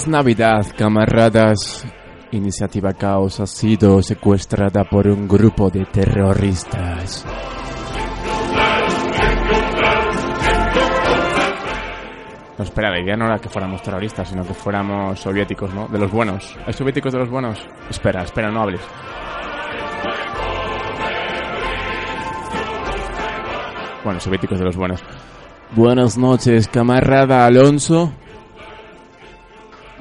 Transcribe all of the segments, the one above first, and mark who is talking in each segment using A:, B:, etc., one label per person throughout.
A: Feliz Navidad, camaradas. Iniciativa Caos ha sido secuestrada por un grupo de terroristas. No, espera, la idea no era que fuéramos terroristas, sino que fuéramos soviéticos, ¿no? De los buenos. ¿Hay soviéticos de los buenos? Espera, espera, no hables. Bueno, soviéticos de los buenos. Buenas noches, camarada Alonso.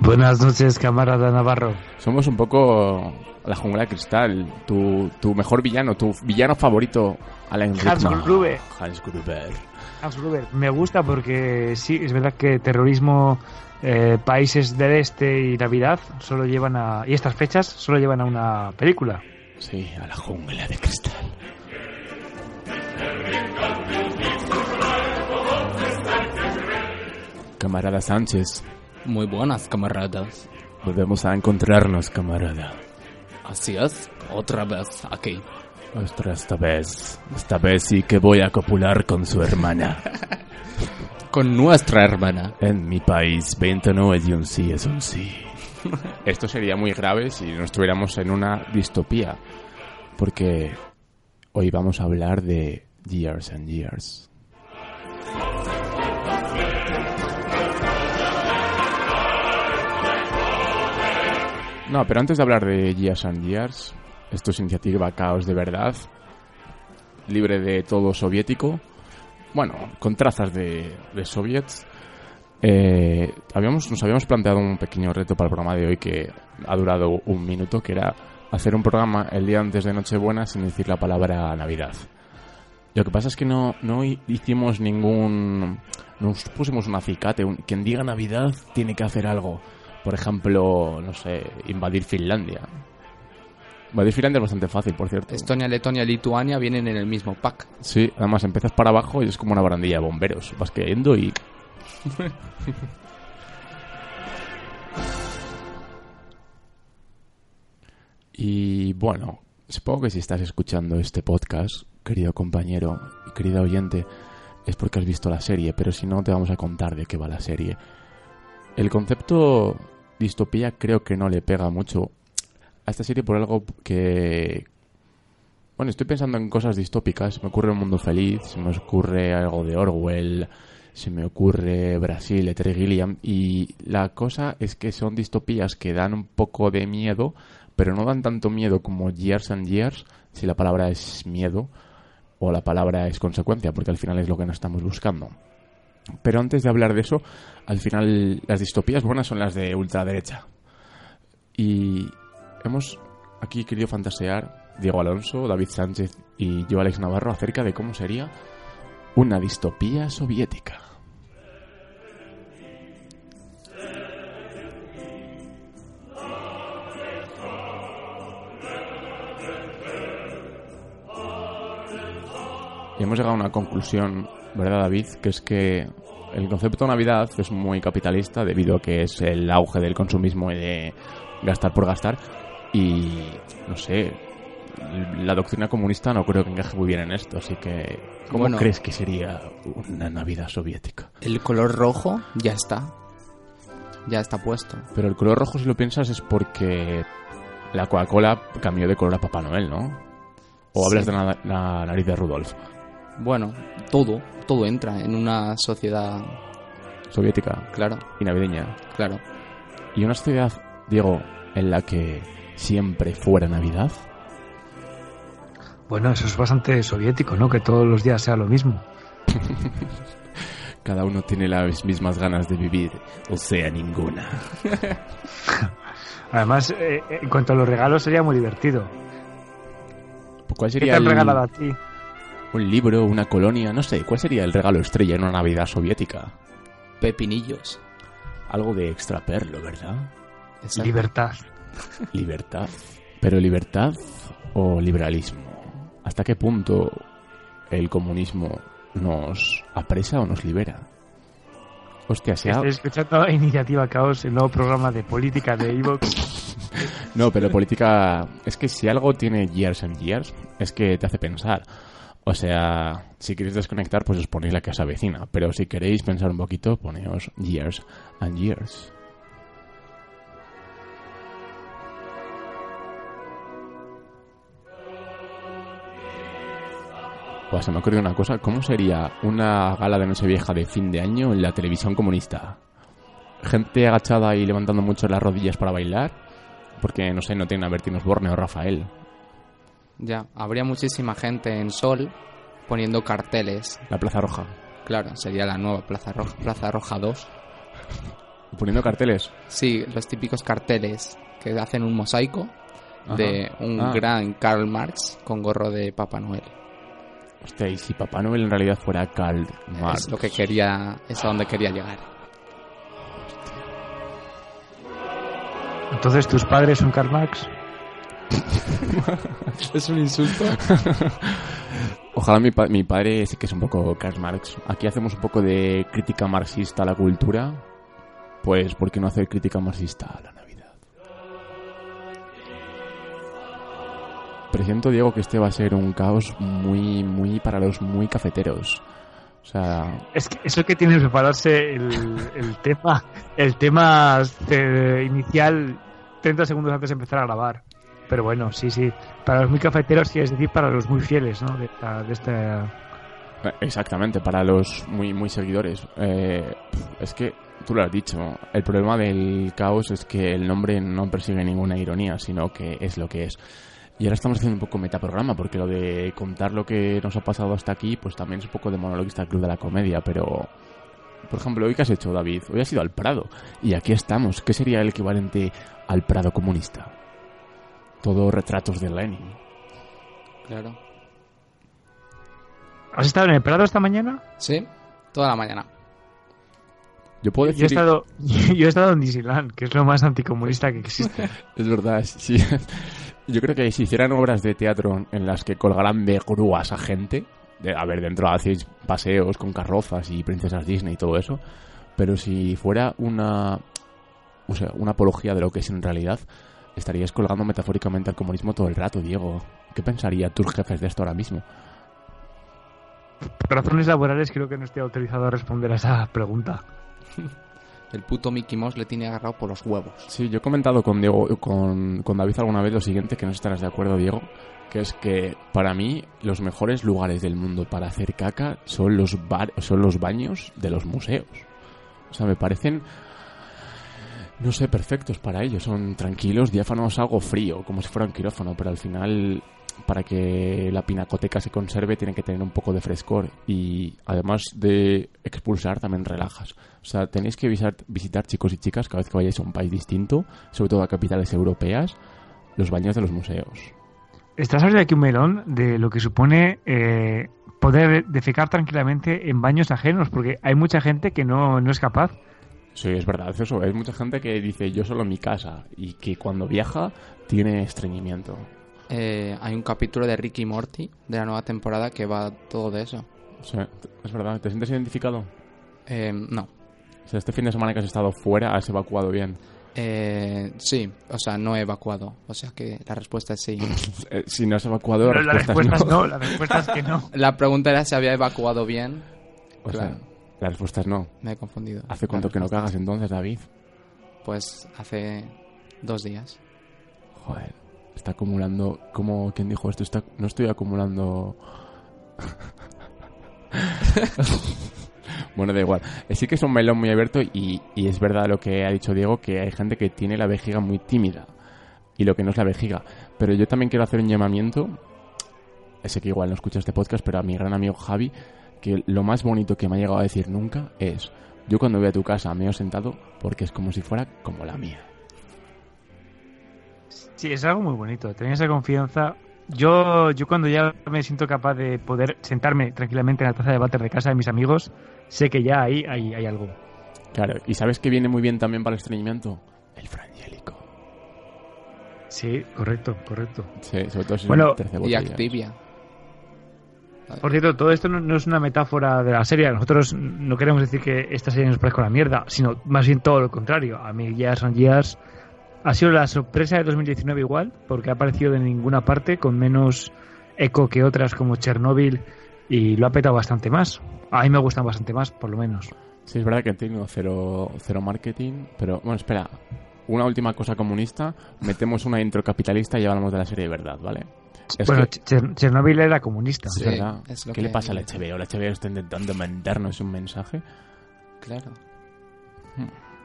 B: Buenas noches, camarada Navarro.
A: Somos un poco la jungla de cristal. Tu, tu mejor villano, tu villano favorito, Alan
B: Hans
A: Rickman.
B: Gruber.
A: Hans Gruber.
B: Hans Gruber. Me gusta porque sí, es verdad que terrorismo, eh, países del este y Navidad solo llevan a. y estas fechas solo llevan a una película.
A: Sí, a la jungla de cristal. Camarada Sánchez,
C: Muy buenas, camaradas.
A: volvemos a encontrarnos, camarada.
C: Así es, otra vez aquí.
A: Ostras, esta vez, esta vez sí que voy a copular con su hermana.
C: Con nuestra hermana.
A: En mi país, 20 no es y un sí es un sí. Esto sería muy grave si no estuviéramos en una distopía. Porque hoy vamos a hablar de Years and Years. No, pero antes de hablar de Years and Years, esto es iniciativa Caos de verdad, libre de todo soviético, bueno, con trazas de, de soviets. Eh, habíamos, nos habíamos planteado un pequeño reto para el programa de hoy que ha durado un minuto, que era hacer un programa el día antes de Nochebuena sin decir la palabra Navidad. Lo que pasa es que no, no hi- hicimos ningún... Nos pusimos un acicate. un- quien diga Navidad tiene que hacer algo. Por ejemplo, no sé, invadir Finlandia. Invadir Finlandia es bastante fácil, por cierto.
C: Estonia, Letonia, Lituania vienen en el mismo pack.
A: Sí, además empiezas para abajo y es como una barandilla de bomberos. Vas cayendo y... y bueno, supongo que si estás escuchando este podcast, querido compañero y querida oyente, es porque has visto la serie, pero si no te vamos a contar de qué va la serie. El concepto distopía creo que no le pega mucho a esta serie por algo que, bueno, estoy pensando en cosas distópicas. Se me ocurre un mundo feliz, se me ocurre algo de Orwell, se me ocurre Brasil, Terry Gilliam. Y la cosa es que son distopías que dan un poco de miedo, pero no dan tanto miedo como Years and Years, si la palabra es miedo o la palabra es consecuencia, porque al final es lo que no estamos buscando. Pero antes de hablar de eso, al final las distopías buenas son las de ultraderecha. Y hemos aquí querido fantasear Diego Alonso, David Sánchez y yo, Alex Navarro, acerca de cómo sería una distopía soviética. Y hemos llegado a una conclusión, ¿verdad, David? Que es que el concepto de Navidad es muy capitalista debido a que es el auge del consumismo y de gastar por gastar. Y, no sé, la doctrina comunista no creo que encaje muy bien en esto. Así que, ¿cómo
C: Bueno.
A: crees que sería una Navidad soviética?
C: El color rojo ya está. Ya está puesto.
A: Pero el color rojo, si lo piensas, es porque la Coca-Cola cambió de color a Papá Noel, ¿no? O hablas
C: Sí.
A: de la, la nariz de Rudolf.
C: Bueno, todo, todo entra en una sociedad
A: soviética
C: Claro,
A: y navideña.
C: claro.
A: Y una sociedad, Diego, en la que siempre fuera Navidad.
B: Bueno, eso es bastante soviético, ¿no? Que todos los días sea lo mismo.
A: Cada uno tiene las mismas ganas de vivir, o sea, ninguna.
B: Además, eh, en cuanto a los regalos, sería muy divertido.
A: ¿Cuál
B: ¿Qué
A: sería
B: te han
A: el-
B: regalado a ti?
A: Un libro, una colonia? No sé, ¿cuál sería el regalo estrella en una Navidad soviética?
C: Pepinillos.
A: Algo de extraperlo, ¿verdad?
C: Exacto.
B: Libertad.
A: Libertad. Pero libertad o liberalismo. ¿Hasta qué punto el comunismo nos apresa o nos libera? Hostia, se ha...
B: Estoy escuchando Iniciativa Caos, el nuevo programa de política de Evox.
A: No, pero política... Es que si algo tiene years and years, es que te hace pensar. O sea, si queréis desconectar, pues os ponéis la casa vecina. Pero si queréis pensar un poquito, poneos years and years. Pues se me ha ocurrido una cosa. ¿Cómo sería una gala de Nochevieja de fin de año en la televisión comunista? Gente agachada y levantando mucho las rodillas para bailar. Porque, no sé, no tienen a Bertín Osborne o Rafael.
C: Ya, habría muchísima gente en Sol poniendo carteles.
A: La Plaza Roja.
C: Claro, sería la nueva Plaza Roja, Plaza Roja 2.
A: Poniendo carteles.
C: Sí, los típicos carteles que hacen un mosaico de un
A: Ah.
C: gran Karl Marx con gorro de Papá Noel.
A: Hostia, y si Papá Noel en realidad fuera Karl Marx.
C: Es lo que quería, es a donde quería llegar.
B: Entonces, ¿tus padres son Karl Marx?
C: Es un insulto.
A: Ojalá mi, pa- mi padre sí que es un poco Karl Marx. Aquí hacemos un poco de crítica marxista a la cultura. Pues, ¿por qué no hacer crítica marxista a la Navidad? Presiento, Diego, que este va a ser un caos muy, muy para los muy cafeteros. O sea,
B: Es que eso que tiene que prepararse el, el tema, el tema eh, inicial 30 segundos antes de empezar a grabar. Pero bueno, sí, sí. Para los muy cafeteros, quieres decir para los muy fieles, ¿no? De, esta-
A: Exactamente, para los muy muy seguidores. Eh, es que tú lo has dicho, el problema del caos es que el nombre no persigue ninguna ironía, sino que es lo que es. Y ahora estamos haciendo un poco metaprograma, porque lo de contar lo que nos ha pasado hasta aquí, pues también es un poco de monologuista club de la comedia, pero... Por ejemplo, hoy que has hecho, David, hoy has ido al Prado, y aquí estamos. ¿Qué sería el equivalente al Prado comunista? Todo retratos de Lenin.
C: Claro.
B: ¿Has estado en el Prado esta mañana?
C: Sí, toda la mañana.
A: Yo puedo
B: Yo he
A: decir...
B: estado, yo he estado en Disneyland, que es lo más anticomunista que existe.
A: Es verdad, sí. Yo creo que si hicieran obras de teatro en las que colgaran de grúas a gente, de, a ver, dentro hacéis paseos con carrozas y princesas Disney y todo eso, pero si fuera una, o sea, una apología de lo que es en realidad, estarías colgando metafóricamente al comunismo todo el rato, Diego. ¿Qué pensarían tus jefes de esto ahora mismo?
B: Por razones laborales creo que no estoy autorizado a responder a esa pregunta.
C: El puto Mickey Mouse le tiene agarrado por los huevos.
A: Sí, yo he comentado con Diego, con, con David alguna vez lo siguiente, que no estarás de acuerdo, Diego, que es que para mí los mejores lugares del mundo para hacer caca son los bar, son los baños de los museos. O sea, me parecen no sé, perfectos para ellos. Son tranquilos, diáfanos, algo frío, como si fuera un quirófano, pero al final, para que la pinacoteca se conserve, tiene que tener un poco de frescor. Y además de expulsar, también relajas. O sea, tenéis que visitar, visitar chicos y chicas, cada vez que vayáis a un país distinto, sobre todo a capitales europeas, los baños de los museos.
B: Estás abriendo aquí un melón de lo que supone eh, poder defecar tranquilamente en baños ajenos, porque hay mucha gente que no, no es capaz.
A: Sí, es verdad, eso. Hay mucha gente que dice yo solo en mi casa y que cuando viaja tiene estreñimiento.
C: Eh, hay un capítulo de Ricky Morty de la nueva temporada que va todo de eso.
A: O sea, es verdad. ¿Te sientes identificado?
C: Eh, no.
A: O sea, este fin de semana que has estado fuera has evacuado bien.
C: Eh, sí, o sea, no he evacuado. O sea que la respuesta es sí.
A: Eh, si no has evacuado,
B: la
A: respuesta
B: respuesta
A: es
B: es no, la respuesta es que no.
C: La pregunta era si había evacuado bien.
A: O sea,
C: Claro.
A: La respuesta es no.
C: Me he confundido.
A: ¿Hace cuánto que no cagas entonces, David?
C: es- Pues hace dos días.
A: Joder, está acumulando... ¿Cómo? ¿Quién dijo esto? Está... No estoy acumulando... Bueno, da igual. Sí que es un melón muy abierto y, y es verdad lo que ha dicho Diego, que hay gente que tiene la vejiga muy tímida. Y lo que no es la vejiga. Pero yo también quiero hacer un llamamiento. Sé que igual no escucha este podcast, pero a mi gran amigo Javi, que lo más bonito que me ha llegado a decir nunca es, yo cuando voy a tu casa me he sentado porque es como si fuera como la mía.
B: Sí, es algo muy bonito. Tener esa confianza. Yo, yo cuando ya me siento capaz de poder sentarme tranquilamente en la taza de váter de casa de mis amigos, sé que ya ahí hay, hay algo.
A: Claro, ¿y sabes que viene muy bien también para el estreñimiento? El frangélico.
B: Sí, correcto, correcto.
A: Sí, sobre todo si
B: Bueno,
A: terce
C: Y. Activia.
B: Por cierto, todo esto no, es una metáfora de la serie. Nosotros no queremos decir que esta serie nos parezca una mierda, sino más bien todo lo contrario. A mí Years and Years ha sido la sorpresa de 2019 igual, porque ha aparecido de ninguna parte, con menos eco que otras como Chernobyl, y lo ha petado bastante más. A mí me gustan bastante más, por lo menos.
A: Sí, es verdad que tengo cero, cero marketing, pero bueno, espera. Una última cosa comunista, metemos una intro capitalista y ya hablamos de la serie de verdad, ¿vale? Es
B: bueno,
A: que-
B: Cher- Chernobyl era comunista.
A: es
C: Sí,
A: verdad.
C: es lo
A: ¿Qué le pasa a la HBO? La HBO está intentando mandarnos un mensaje.
C: Claro.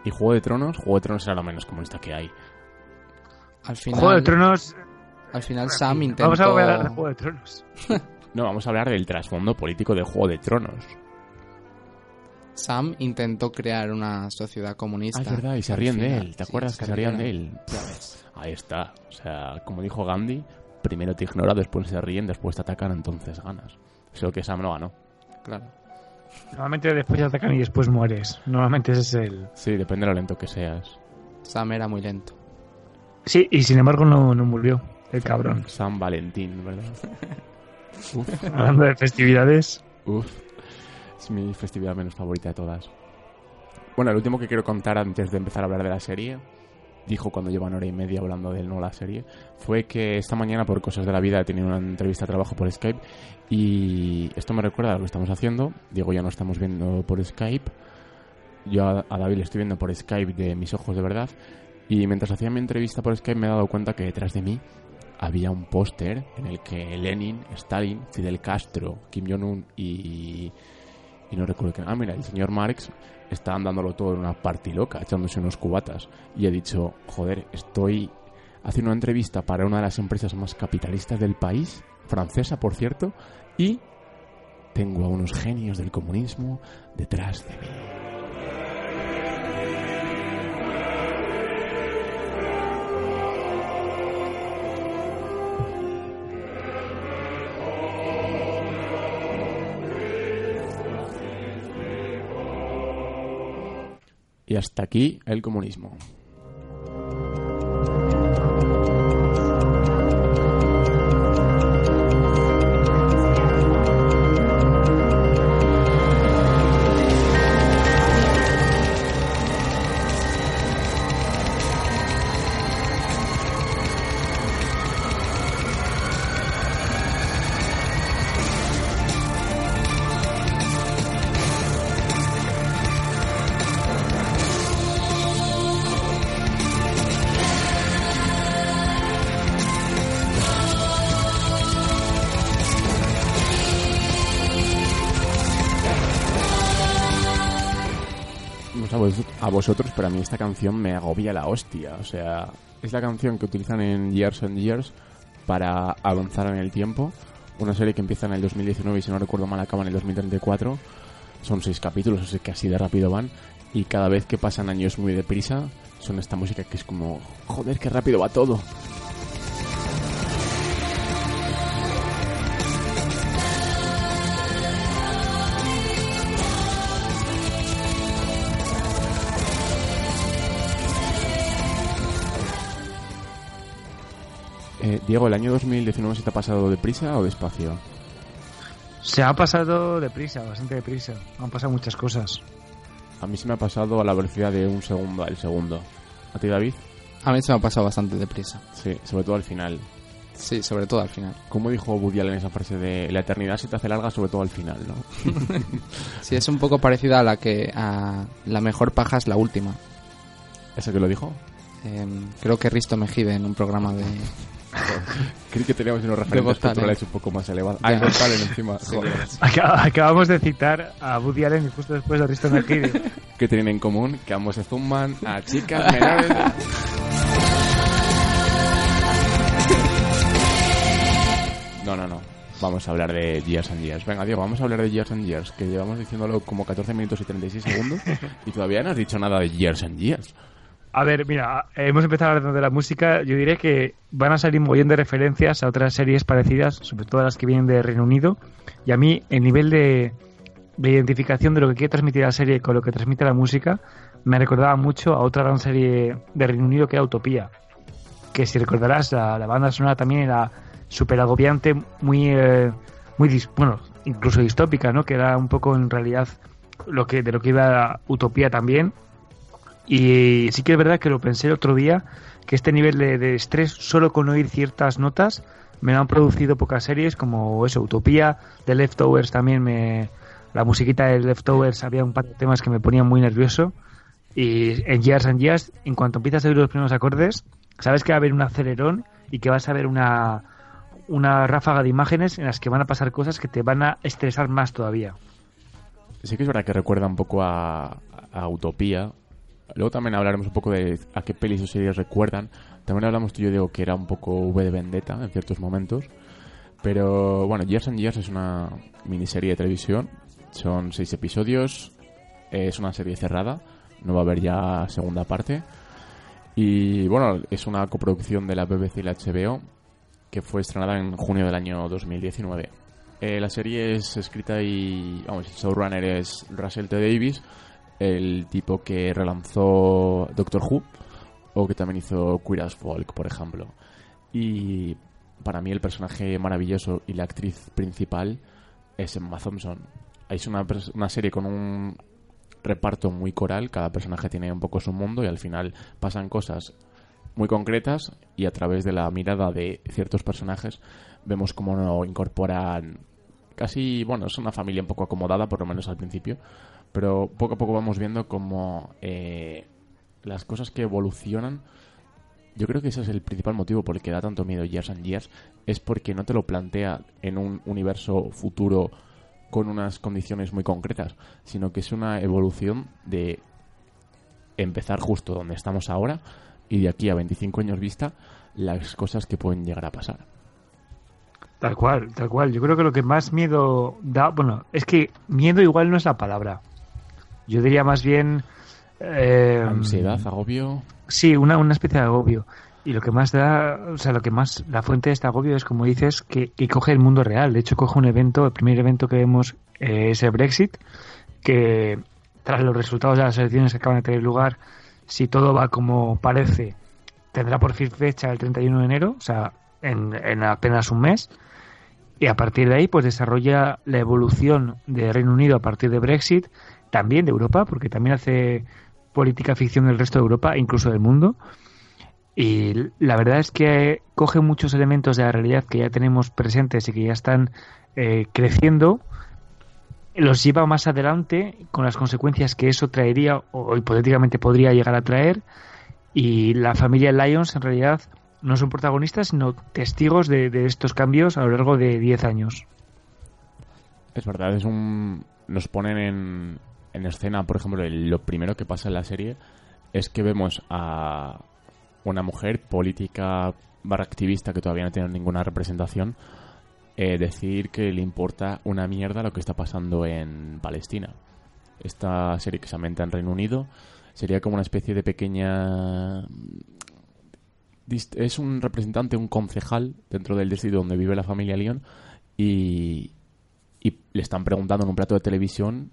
A: Y Juego de Tronos, Juego de Tronos era lo menos comunista que hay.
C: Al final,
B: Juego de Tronos.
C: al final Sam intentó...
B: Vamos a hablar de Juego de Tronos.
A: No, vamos a hablar del trasfondo político de Juego de Tronos.
C: Sam intentó crear una sociedad comunista.
A: Ah, es verdad, y se ríen de él. ¿Te
C: sí,
A: acuerdas que se rían de él?
C: Ya ves.
A: Ahí está. O sea, como dijo Gandhi, primero te ignora, después se ríen, después te atacan, entonces ganas. Eso que Sam no ganó.
C: Claro.
B: Normalmente después te atacan y después mueres. Normalmente ese es el.
A: Sí, depende de lo lento que seas.
C: Sam era muy lento.
B: Sí, y sin embargo no, no murió. El cabrón.
A: San Valentín, ¿verdad? Uf,
B: Hablando de festividades.
A: uf. Es mi festividad menos favorita de todas. Bueno, el último que quiero contar antes de empezar a hablar de la serie, dijo cuando llevan hora y media hablando de él, no la serie, fue que esta mañana por cosas de la vida he tenido una entrevista de trabajo por Skype y esto me recuerda a lo que estamos haciendo. Diego ya no estamos viendo por Skype. Yo a, David le estoy viendo por Skype de mis ojos de verdad. Y mientras hacía mi entrevista por Skype me he dado cuenta que detrás de mí había un póster en el que Lenin, Stalin, Fidel Castro, Kim Jong-un y, y no recuerdo quién. Ah, mira, el señor Marx está dándolo todo en una party loca, echándose unos cubatas. Y he dicho, joder, estoy haciendo una entrevista para una de las empresas más capitalistas del país, francesa, por cierto, y tengo a unos genios del comunismo detrás de mí. Y hasta aquí el comunismo. Mí esta canción me agobia la hostia. O sea, es la canción que utilizan en Years and Years para avanzar en el tiempo. Una serie que empieza en el 2019 y si no recuerdo mal acaba en el 2034. Son seis capítulos, sea que así de rápido van. Y cada vez que pasan años muy deprisa, son esta música que es como, joder, qué rápido va todo. Diego, ¿el año 2019 se te ha pasado deprisa o despacio?
B: Se ha pasado deprisa, bastante deprisa. Han pasado muchas cosas.
A: A mí se me ha pasado a la velocidad de un segundo al segundo. ¿A ti, David?
C: A mí se me ha pasado bastante deprisa.
A: Sí, sobre todo al final.
C: Sí, sobre todo al final.
A: Como dijo Woody Allen esa frase de la eternidad se te hace larga sobre todo al final, ¿no?
C: Sí, es un poco parecida a la que a la mejor paja es la última.
A: ¿Ese que lo dijo?
C: Em, creo que Risto Mejide en un programa de
A: Creí que teníamos unos referentes culturales un poco más elevados. Ah, encima.
B: Acabamos de citar a Woody Allen y justo después de Risto Mercury.
A: ¿Qué tienen en común? Que ambos se zumban a chicas menores. No, no, no. Vamos a hablar de Years and Years. Venga, Diego, vamos a hablar de Years and Years, que llevamos diciéndolo como 14 minutos y 36 segundos y todavía no has dicho nada de Years and Years.
B: A ver, mira, hemos empezado hablando de la música. Yo diré que van a salir montón de referencias a otras series parecidas, sobre todo las que vienen de Reino Unido. Y a mí, el nivel de, de identificación de lo que quiere transmitir la serie con lo que transmite la música me recordaba mucho a otra gran serie de Reino Unido que era Utopía. Que si recordarás, la, la banda sonora también era súper agobiante, muy, eh, muy dis- bueno, incluso distópica, ¿no? Que era un poco en realidad lo que de lo que iba Utopía también. Y sí que es verdad que lo pensé el otro día, que este nivel de, estrés solo con oír ciertas notas me lo han producido pocas series como eso, Utopía, The Leftovers también me... La musiquita de Leftovers había un par de temas que me ponían muy nervioso. Y en Years and Years, en cuanto empiezas a oír los primeros acordes, sabes que va a haber un acelerón y que vas a ver una, una ráfaga de imágenes en las que van a pasar cosas que te van a estresar más todavía.
A: Sí que es verdad que recuerda un poco a Utopía. Luego también hablaremos un poco de a qué pelis o series recuerdan. También hablamos tú y yo, Diego, que era un poco V de Vendetta en ciertos momentos. Pero bueno, Years and Years es una miniserie de televisión. Son seis episodios. Es una serie cerrada. No va a haber ya segunda parte. Y bueno, es una coproducción de la BBC y la HBO que fue estrenada en junio del año 2019. Eh, la serie es escrita y. Vamos, el showrunner es Russell T. Davis, el tipo que relanzó Doctor Who, o que también hizo Queer as Folk, por ejemplo. Y para mí el personaje maravilloso y la actriz principal es Emma Thompson. Es una, una serie con un reparto muy coral, cada personaje tiene un poco su mundo y al final pasan cosas muy concretas y a través de la mirada de ciertos personajes vemos cómo no incorporan casi, bueno, es una familia un poco acomodada, por lo menos al principio, pero poco a poco vamos viendo cómo eh, las cosas que evolucionan, yo creo que ese es el principal motivo por el que da tanto miedo Years and Years, es porque no te lo plantea en un universo futuro con unas condiciones muy concretas, sino que es una evolución de empezar justo donde estamos ahora y de aquí a 25 años vista las cosas que pueden llegar a pasar.
B: Tal cual, tal cual. Yo creo que lo que más miedo da, bueno, es que miedo igual no es la palabra. Yo diría más bien... eh,
A: Ansiedad, agobio.
B: Sí, una, una especie de agobio. Y lo que más da, o sea, lo que más, la fuente de este agobio es, como dices, que, que coge el mundo real. De hecho, coge un evento, el primer evento que vemos eh, es el Brexit, que tras los resultados de las elecciones que acaban de tener lugar, si todo va como parece, tendrá por fin fecha el 31 de enero, o sea, en, en apenas un mes. Y a partir de ahí, pues desarrolla la evolución de Reino Unido a partir de Brexit, también de Europa, porque también hace política ficción del resto de Europa, incluso del mundo. Y la verdad es que coge muchos elementos de la realidad que ya tenemos presentes y que ya están eh, creciendo, los lleva más adelante con las consecuencias que eso traería o hipotéticamente podría llegar a traer. Y la familia Lyons en realidad no son protagonistas, sino testigos de, estos cambios a lo largo de 10 años.
A: Es verdad, es un nos ponen en, en escena, por ejemplo, lo primero que pasa en la serie es que vemos a una mujer política barra activista que todavía no tiene ninguna representación eh, decir que le importa una mierda lo que está pasando en Palestina. Esta serie que se ambienta en Reino Unido sería como una especie de pequeña es un representante, un concejal dentro del distrito donde vive la familia León y, y le están preguntando en un plato de televisión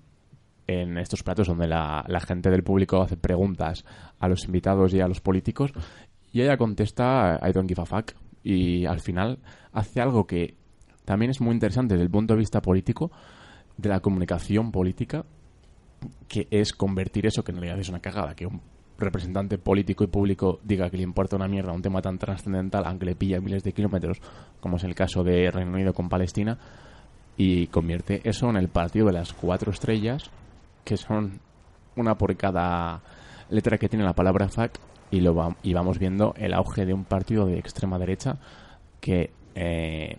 A: en estos platos donde la, gente del público hace preguntas a los invitados y a los políticos y ella contesta I don't give a fuck y al final hace algo que también es muy interesante desde el punto de vista político de la comunicación política que es convertir eso que en realidad es una cagada que un representante político y público diga que le importa una mierda un tema tan trascendental aunque le pilla miles de kilómetros como es el caso de Reino Unido con Palestina y convierte eso en el partido de las cuatro estrellas que son una por cada letra que tiene la palabra fuck y lo va- y vamos viendo el auge de un partido de extrema derecha que eh,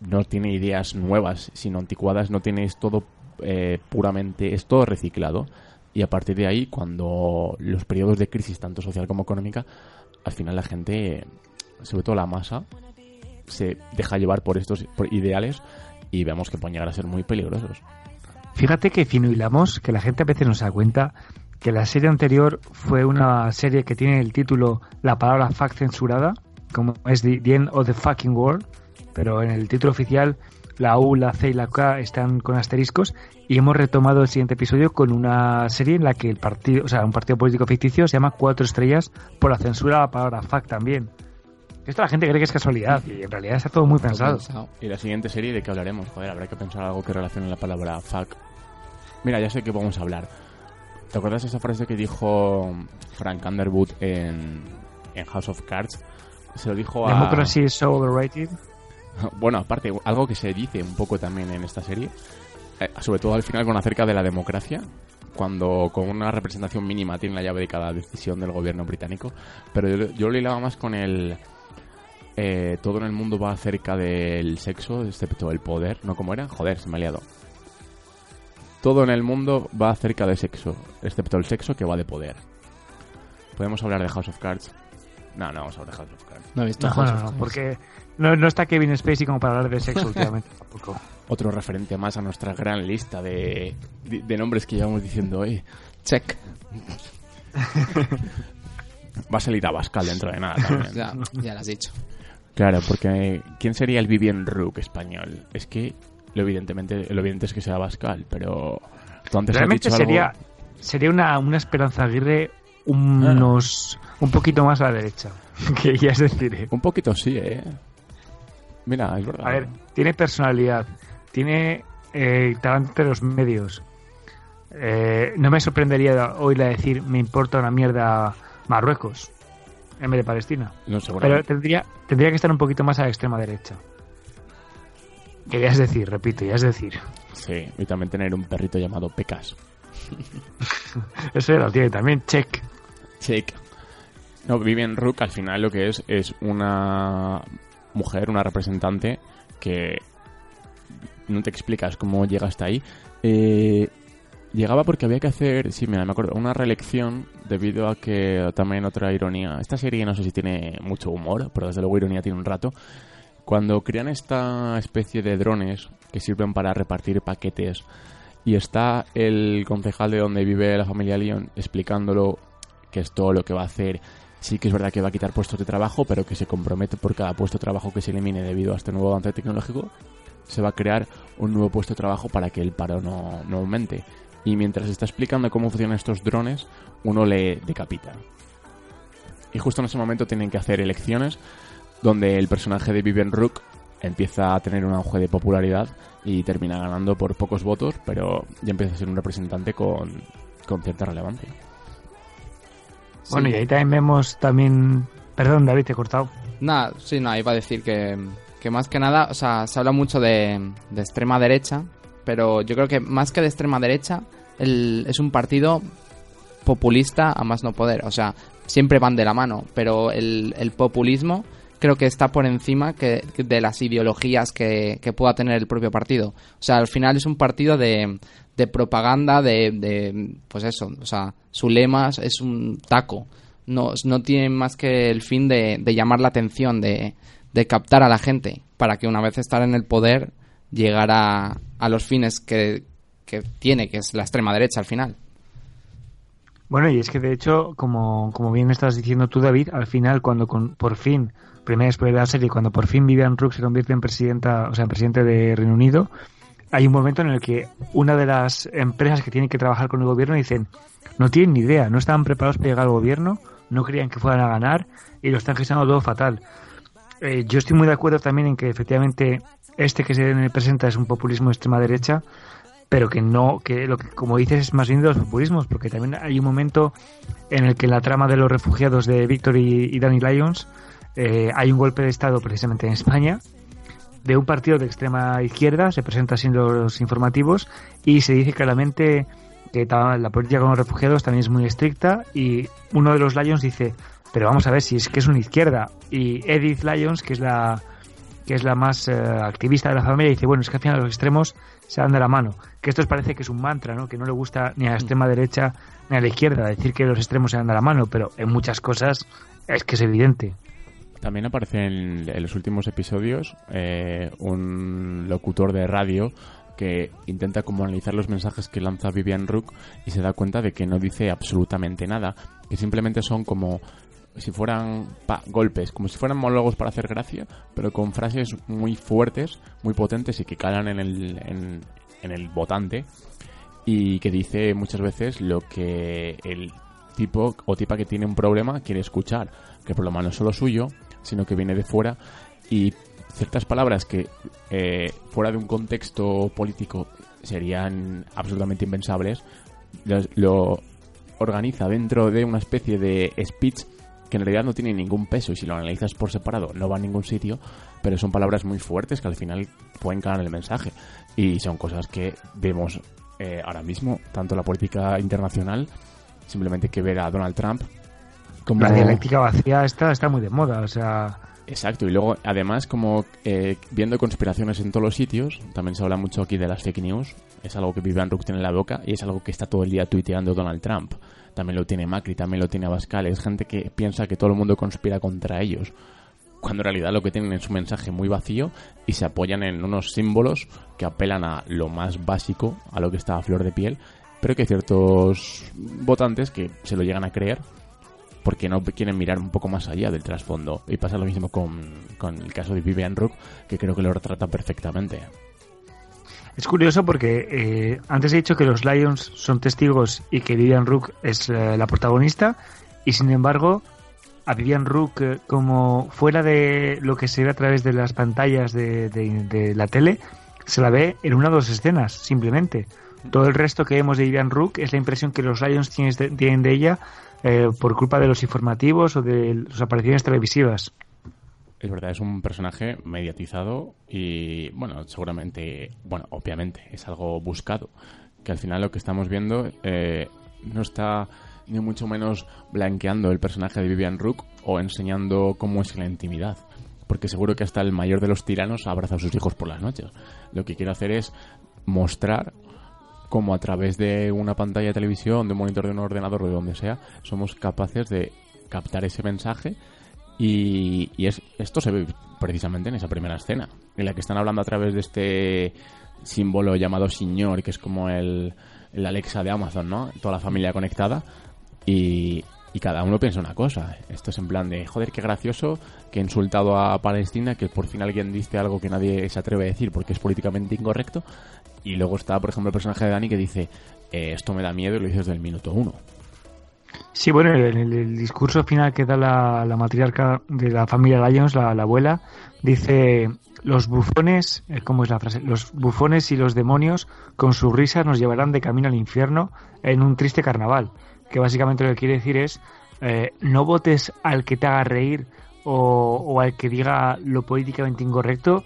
A: no tiene ideas nuevas, sino anticuadas, no tiene es todo eh, puramente, es todo reciclado. Y a partir de ahí, cuando los periodos de crisis, tanto social como económica, al final la gente, sobre todo la masa, se deja llevar por estos ideales y vemos que pueden llegar a ser muy peligrosos.
B: Fíjate que fino hilamos, que la gente a veces no se da cuenta que la serie anterior fue una serie que tiene el título La palabra fuck censurada, como es The, End of the Fucking World, pero en el título oficial la U, la C y la K están con asteriscos y hemos retomado el siguiente episodio con una serie en la que el partido, o sea, un partido político ficticio se llama Cuatro Estrellas por la censura de la palabra fuck también. Esto la gente cree que es casualidad y en realidad está todo muy pensado.
A: Y la siguiente serie de qué hablaremos, joder, habrá que pensar algo que relacione la palabra fuck. Mira, ya sé que vamos a hablar. ¿Te acuerdas esa frase que dijo Frank Underwood en, en House of Cards? Se lo dijo a...
B: Democracy is so overrated.
A: Bueno, aparte, algo que se dice un poco también en esta serie, eh, sobre todo al final con acerca de la democracia, cuando con una representación mínima tiene la llave de cada decisión del gobierno británico, pero yo, yo lo hilaba más con el... eh, todo en el mundo va acerca del sexo, excepto el poder, ¿no? como era? Joder, se me ha liado. Todo en el mundo va acerca de sexo, excepto el sexo que va de poder. ¿Podemos hablar de House of Cards? No, no vamos a hablar de House of Cards.
C: No he visto
B: No,
C: House
B: no,
C: of
B: no,
C: Cards.
B: porque no, no está Kevin Spacey como para hablar de sexo últimamente tampoco.
A: Otro referente más a nuestra gran lista de, de, de nombres que llevamos diciendo hoy.
C: Check.
A: Va a salir Abascal dentro de nada también.
C: Ya, ya lo has dicho.
A: Claro, porque ¿quién sería el Vivian Rook español? Es que lo evidentemente lo evidente es que sea Abascal, pero tú antes has
B: Realmente
A: dicho algo-
B: sería, sería una, una Esperanza Aguirre unos, un poquito más a la derecha. Que ya es decir, eh.
A: Un poquito sí, ¿eh? Mira, es verdad.
B: a ver, tiene personalidad, tiene eh, talento de los medios. Eh, no me sorprendería oírla decir me importa una mierda Marruecos en vez de Palestina.
A: No,
B: Pero tendría, tendría que estar un poquito más a la extrema derecha. Que ya es decir, repito, ya es decir.
A: Sí, y también tener un perrito llamado Pecas.
B: Eso lo tiene también, check.
A: Check. No, Vivian Rook al final lo que es es una mujer, una representante que no te explicas cómo llega hasta ahí. Eh, llegaba porque había que hacer, sí, mira, me acuerdo, una reelección debido a que también otra ironía. Esta serie no sé si tiene mucho humor, pero desde luego ironía tiene un rato. Cuando crean esta especie de drones que sirven para repartir paquetes y está el concejal de donde vive la familia Leon explicándolo que es todo lo que va a hacer. Sí que es verdad que va a quitar puestos de trabajo, pero que se compromete por cada puesto de trabajo que se elimine debido a este nuevo avance tecnológico, se va a crear un nuevo puesto de trabajo para que el paro no, no aumente. Y mientras está explicando cómo funcionan estos drones, uno le decapita. Y justo en ese momento tienen que hacer elecciones donde el personaje de Vivian Rook empieza a tener un auge de popularidad y termina ganando por pocos votos, pero ya empieza a ser un representante con, con cierta relevancia.
B: Bueno,
C: Sí.
B: y ahí también vemos también... Perdón, David, te he cortado.
C: Nada, sí, no, iba a decir que, que más que nada, o sea, se habla mucho de, de extrema derecha, pero yo creo que más que de extrema derecha, el- es un partido populista a más no poder. O sea, siempre van de la mano, pero el, el populismo creo que está por encima que, de las ideologías que, que pueda tener el propio partido. O sea, al final es un partido de, de propaganda, de, de, pues eso, o sea, su lema es un taco. No, no tiene más que el fin de, de llamar la atención, de, de captar a la gente, para que una vez estar en el poder, llegar a, a los fines que, que tiene, que es la extrema derecha al final.
B: Bueno, y es que de hecho, como, como bien estás diciendo tú, David, al final, cuando con- por fin, primera después de la serie, cuando por fin Vivian Rook se convierte en presidenta, o sea, en presidente de Reino Unido, hay un momento en el que una de las empresas que tienen que trabajar con el gobierno dicen, no tienen ni idea, no estaban preparados para llegar al gobierno, no creían que fueran a ganar y lo están gestionando todo fatal. Eh, yo estoy muy de acuerdo también en que efectivamente este que se presenta es un populismo de extrema derecha, pero que no, que lo que como dices es más bien de los populismos, porque también hay un momento en el que la trama de los refugiados de Victor y, y Danny Lyons eh, hay un golpe de estado precisamente en España de un partido de extrema izquierda, se presenta así en los informativos y se dice claramente que la política con los refugiados también es muy estricta y uno de los Lyons dice, pero vamos a ver si es que es una izquierda y Edith Lyons, que es la que es la más eh, activista de la familia, dice, bueno, es que al final los extremos se dan de la mano. Que esto parece que es un mantra, ¿no? Que no le gusta ni a la extrema derecha ni a la izquierda decir que los extremos se dan de la mano, pero en muchas cosas es que es evidente.
A: También aparece en, los últimos episodios eh, un locutor de radio que intenta como analizar los mensajes que lanza Vivian Rook y se da cuenta de que no dice absolutamente nada, que simplemente son como si fueran golpes, como si fueran monólogos para hacer gracia, pero con frases muy fuertes, muy potentes y que calan en el, en, el votante y que dice muchas veces lo que el tipo o tipa que tiene un problema quiere escuchar, que el problema no es solo suyo, sino que viene de fuera y ciertas palabras que eh, fuera de un contexto político serían absolutamente impensables, lo organiza dentro de una especie de speech que en realidad no tiene ningún peso y si lo analizas por separado no va a ningún sitio, pero son palabras muy fuertes que al final pueden caer en el mensaje. Y son cosas que vemos eh, ahora mismo, tanto la política internacional, simplemente que ver a Donald Trump
B: como... La dialéctica vacía está, está muy de moda, o sea...
A: Exacto, y luego además como eh, viendo conspiraciones en todos los sitios, también se habla mucho aquí de las fake news, es algo que Vivian Rook tiene en la boca y es algo que está todo el día tuiteando Donald Trump también lo tiene Macri, también lo tiene Abascal. Es gente que piensa que todo el mundo conspira contra ellos, cuando en realidad lo que tienen es un mensaje muy vacío y se apoyan en unos símbolos que apelan a lo más básico, a lo que está a flor de piel, pero que ciertos votantes que se lo llegan a creer porque no quieren mirar un poco más allá del trasfondo. Y pasa lo mismo con, con el caso de Vivian Rook, que creo que lo retrata perfectamente.
B: Es curioso porque eh, antes he dicho que los Lions son testigos y que Vivian Rook es eh, la protagonista y sin embargo a Vivian Rook eh, como fuera de lo que se ve a través de las pantallas de, la tele se la ve en una o dos escenas simplemente. Todo el resto que vemos de Vivian Rook es la impresión que los Lions tienen de, ella por culpa de los informativos o de sus apariciones televisivas
A: es verdad, es un personaje mediatizado y, bueno, seguramente, bueno, obviamente, es algo buscado. Que al final lo que estamos viendo eh, no está ni mucho menos blanqueando el personaje de Vivian Rook o enseñando cómo es la intimidad. Porque seguro que hasta el mayor de los tiranos abraza a sus hijos por las noches. Lo que quiere hacer es mostrar cómo a través de una pantalla de televisión, de un monitor de un ordenador o de donde sea, somos capaces de captar ese mensaje y, es, esto se ve precisamente en esa primera escena, en la que están hablando a través de este símbolo llamado Señor, que es como el, Alexa de Amazon, ¿no? Toda la familia conectada y, y cada uno piensa una cosa. Esto es en plan de, joder, qué gracioso que he insultado a Palestina, que por fin alguien dice algo que nadie se atreve a decir porque es políticamente incorrecto. Y luego está, por ejemplo, el personaje de Dani que dice, eh, esto me da miedo y lo dices del minuto uno.
B: Sí, bueno, en el, discurso final que da la, la matriarca de la familia Lyons, la, abuela, dice los bufones, eh, ¿cómo es la frase? Los bufones y los demonios con sus risas nos llevarán de camino al infierno en un triste carnaval. Que básicamente lo que quiere decir es eh, no votes al que te haga reír o, o, al que diga lo políticamente incorrecto,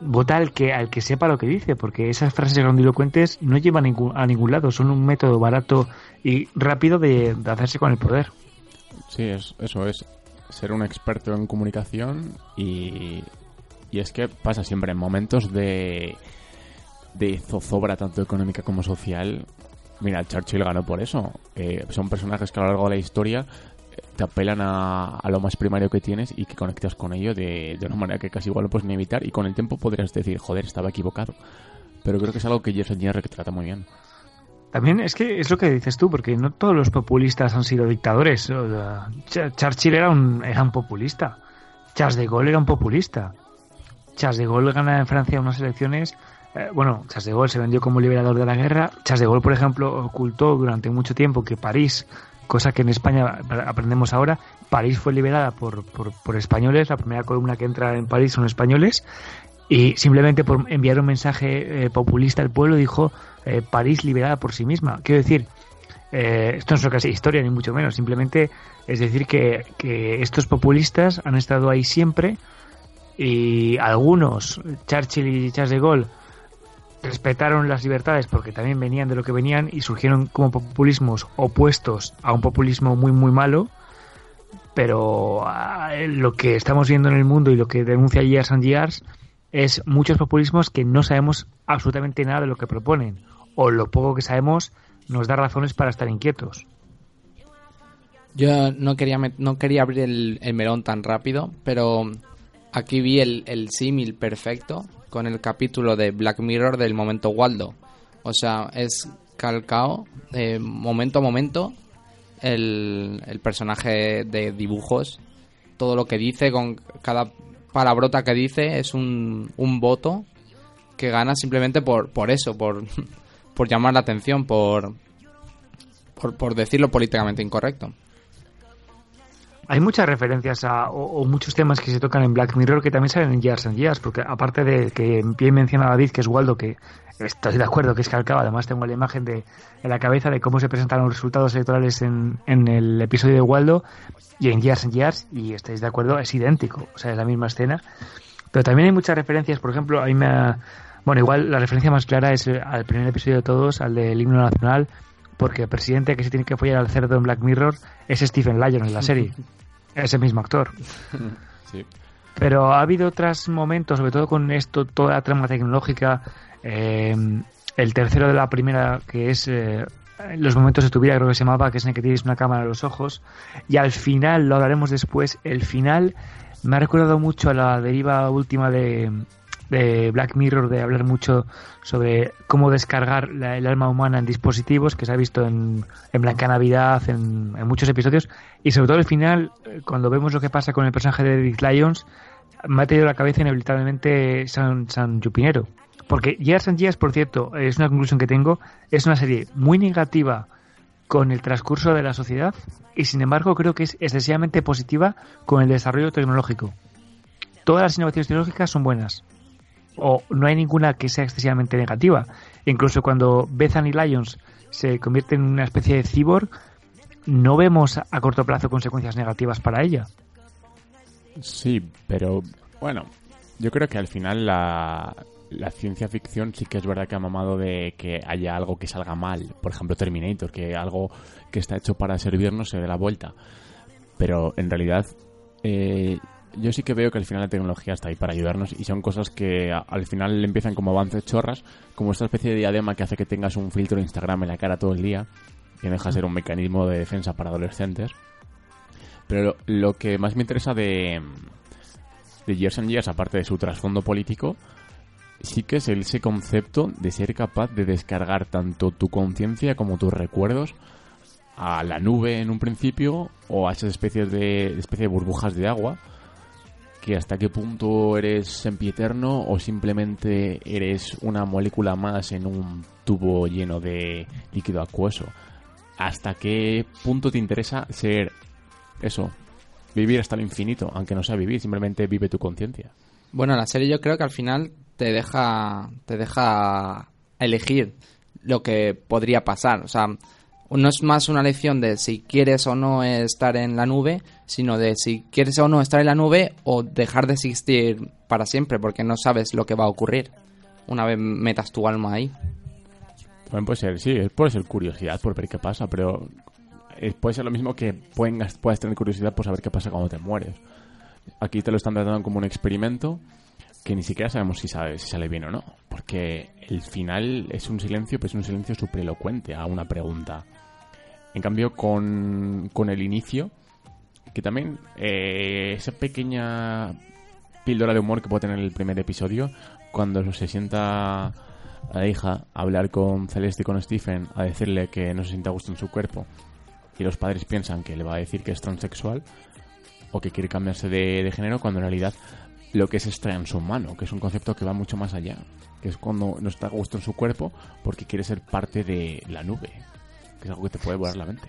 B: vota al que, al que sepa lo que dice, porque esas frases grandilocuentes no llevan a ningún, a ningún lado, son un método barato y rápido de, hacerse con el poder.
A: Sí, es, eso es ser un experto en comunicación y, y es que pasa siempre en momentos de, de zozobra tanto económica como social. Mira, Churchill ganó por eso. Eh, son personajes que a lo largo de la historia te apelan a, lo más primario que tienes y que conectas con ello de, una manera que casi igual lo puedes ni evitar y con el tiempo podrías decir, joder, estaba equivocado. Pero creo que es algo que Jason que trata muy bien.
B: También es que es lo que dices tú, porque no todos los populistas han sido dictadores. Churchill era un, era un populista. Charles de Gaulle era un populista. Charles de Gaulle gana en Francia unas elecciones. Eh, bueno, Charles de Gaulle se vendió como liberador de la guerra. Charles de Gaulle, por ejemplo, ocultó durante mucho tiempo que París cosa que en España aprendemos ahora. París fue liberada por, por, españoles, la primera columna que entra en París son españoles, y simplemente por enviar un mensaje eh, populista al pueblo dijo eh, París liberada por sí misma. Quiero decir, eh, esto no es casi historia, ni mucho menos, simplemente es decir que, que estos populistas han estado ahí siempre y algunos, Churchill y Charles de Gaulle, respetaron las libertades porque también venían de lo que venían y surgieron como populismos opuestos a un populismo muy muy malo. Pero ah, lo que estamos viendo en el mundo y lo que denuncia Years and Years es muchos populismos que no sabemos absolutamente nada de lo que proponen, o lo poco que sabemos nos da razones para estar inquietos.
C: Yo no quería, no quería abrir el, melón tan rápido, pero aquí vi el, el símil perfecto con el capítulo de Black Mirror del momento Waldo. O sea, es calcao de momento a momento el, el personaje de dibujos. Todo lo que dice, con cada palabrota que dice, es un, un voto que gana simplemente por, por eso, por, por llamar la atención, por, por, por decirlo políticamente incorrecto.
B: Hay muchas referencias a, o, muchos temas que se tocan en Black Mirror que también salen en Years and Years, porque aparte de que bien menciona David, que es Waldo, que estoy de acuerdo que es calcado, además tengo la imagen de, en la cabeza de cómo se presentan los resultados electorales en, en el episodio de Waldo y en Years and Years, y estáis de acuerdo, es idéntico, o sea, es la misma escena. Pero también hay muchas referencias, por ejemplo, ahí me bueno, igual la referencia más clara es al primer episodio de todos, al del himno nacional, porque el presidente que se tiene que follar al cerdo en Black Mirror es Stephen Lyon en la serie. es el mismo actor. Pero ha habido otros momentos, sobre todo con esto, toda la trama tecnológica. Eh, el tercero de la primera, que es eh, los momentos de tu vida, creo que se llamaba, que es en el que tienes una cámara en los ojos. Y al final, lo hablaremos después, el final me ha recordado mucho a la deriva última de, de Black Mirror de hablar mucho sobre cómo descargar el alma humana en dispositivos, que se ha visto en, en Blanca Navidad, en, muchos episodios, y sobre todo al final, eh, cuando vemos lo que pasa con el personaje de Dick Lyons, me ha tenido la cabeza inevitablemente San, San Jupinero. Porque Years and Years, por cierto, es una conclusión que tengo, es una serie muy negativa con el transcurso de la sociedad y sin embargo creo que es excesivamente positiva con el desarrollo tecnológico. Todas las innovaciones tecnológicas son buenas, o no hay ninguna que sea excesivamente negativa. Incluso cuando Bethany Lions se convierte en una especie de cyborg, no vemos a corto plazo consecuencias negativas para ella.
A: Sí, pero bueno, yo creo que al final la, la ciencia ficción sí que es verdad que ha mamado de que haya algo que salga mal. Por ejemplo, Terminator, que algo que está hecho para servirnos se dé la vuelta. Pero en realidad eh, yo sí que veo que al final la tecnología está ahí para ayudarnos y son cosas que al final empiezan como avances chorras, como esta especie de diadema que hace que tengas un filtro de Instagram en la cara todo el día, que deja de ser un mecanismo de defensa para adolescentes. Pero lo, que más me interesa de, de Years and Years, aparte de su trasfondo político, sí que es ese concepto de ser capaz de descargar tanto tu conciencia como tus recuerdos a la nube en un principio o a esas especies de, especie de burbujas de agua que hasta qué punto eres sempieterno o simplemente eres una molécula más en un tubo lleno de líquido acuoso. ¿Hasta qué punto te interesa ser eso? Vivir hasta el infinito, aunque no sea vivir, simplemente vive tu conciencia.
C: Bueno, la serie yo creo que al final te deja te deja elegir lo que podría pasar, o sea, no es más una lección de si quieres o no estar en la nube, sino de si quieres o no estar en la nube o dejar de existir para siempre, porque no sabes lo que va a ocurrir una vez metas tu alma ahí.
A: Bueno, puede ser, sí, puede ser curiosidad por ver qué pasa, pero puede ser lo mismo que puedas, puedes tener curiosidad por saber qué pasa cuando te mueres. Aquí te lo están tratando como un experimento que ni siquiera sabemos si, sabe, si sale bien o no, porque el final es un silencio, pues es un silencio súper elocuente a una pregunta. En cambio, con, con el inicio, que también eh, esa pequeña píldora de humor que puede tener el primer episodio, cuando se sienta la hija a hablar con Celeste y con Stephen, a decirle que no se sienta a gusto en su cuerpo, y los padres piensan que le va a decir que es transexual o que quiere cambiarse de, género, cuando en realidad lo que es extraer en su mano, que es un concepto que va mucho más allá, que es cuando no está a gusto en su cuerpo porque quiere ser parte de la nube, que es algo que te puede volar la mente.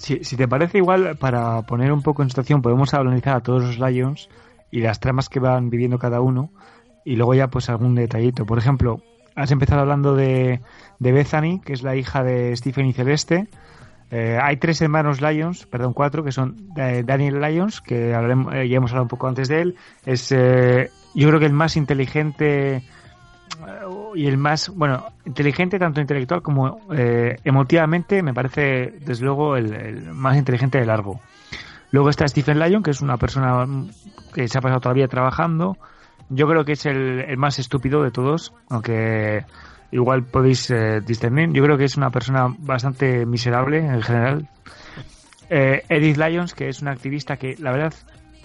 B: Si, si te parece igual, para poner un poco en situación, podemos analizar a todos los Lions y las tramas que van viviendo cada uno y luego ya pues algún detallito. Por ejemplo, has empezado hablando de, de Bethany, que es la hija de Stephen y Celeste. Eh, hay tres hermanos Lions, perdón, cuatro, que son eh, Daniel Lions, que hablaremos, eh, ya hemos hablado un poco antes de él. Es, yo creo que el más inteligente y el más, bueno, inteligente tanto intelectual como eh, emotivamente, me parece desde luego el, más inteligente de largo. Luego está Stephen Lyon, que es una persona que se ha pasado todavía trabajando. Yo creo que es el, más estúpido de todos, aunque igual podéis eh, discernir. Yo creo que es una persona bastante miserable en general. Eh, Edith Lyons, que es una activista que la verdad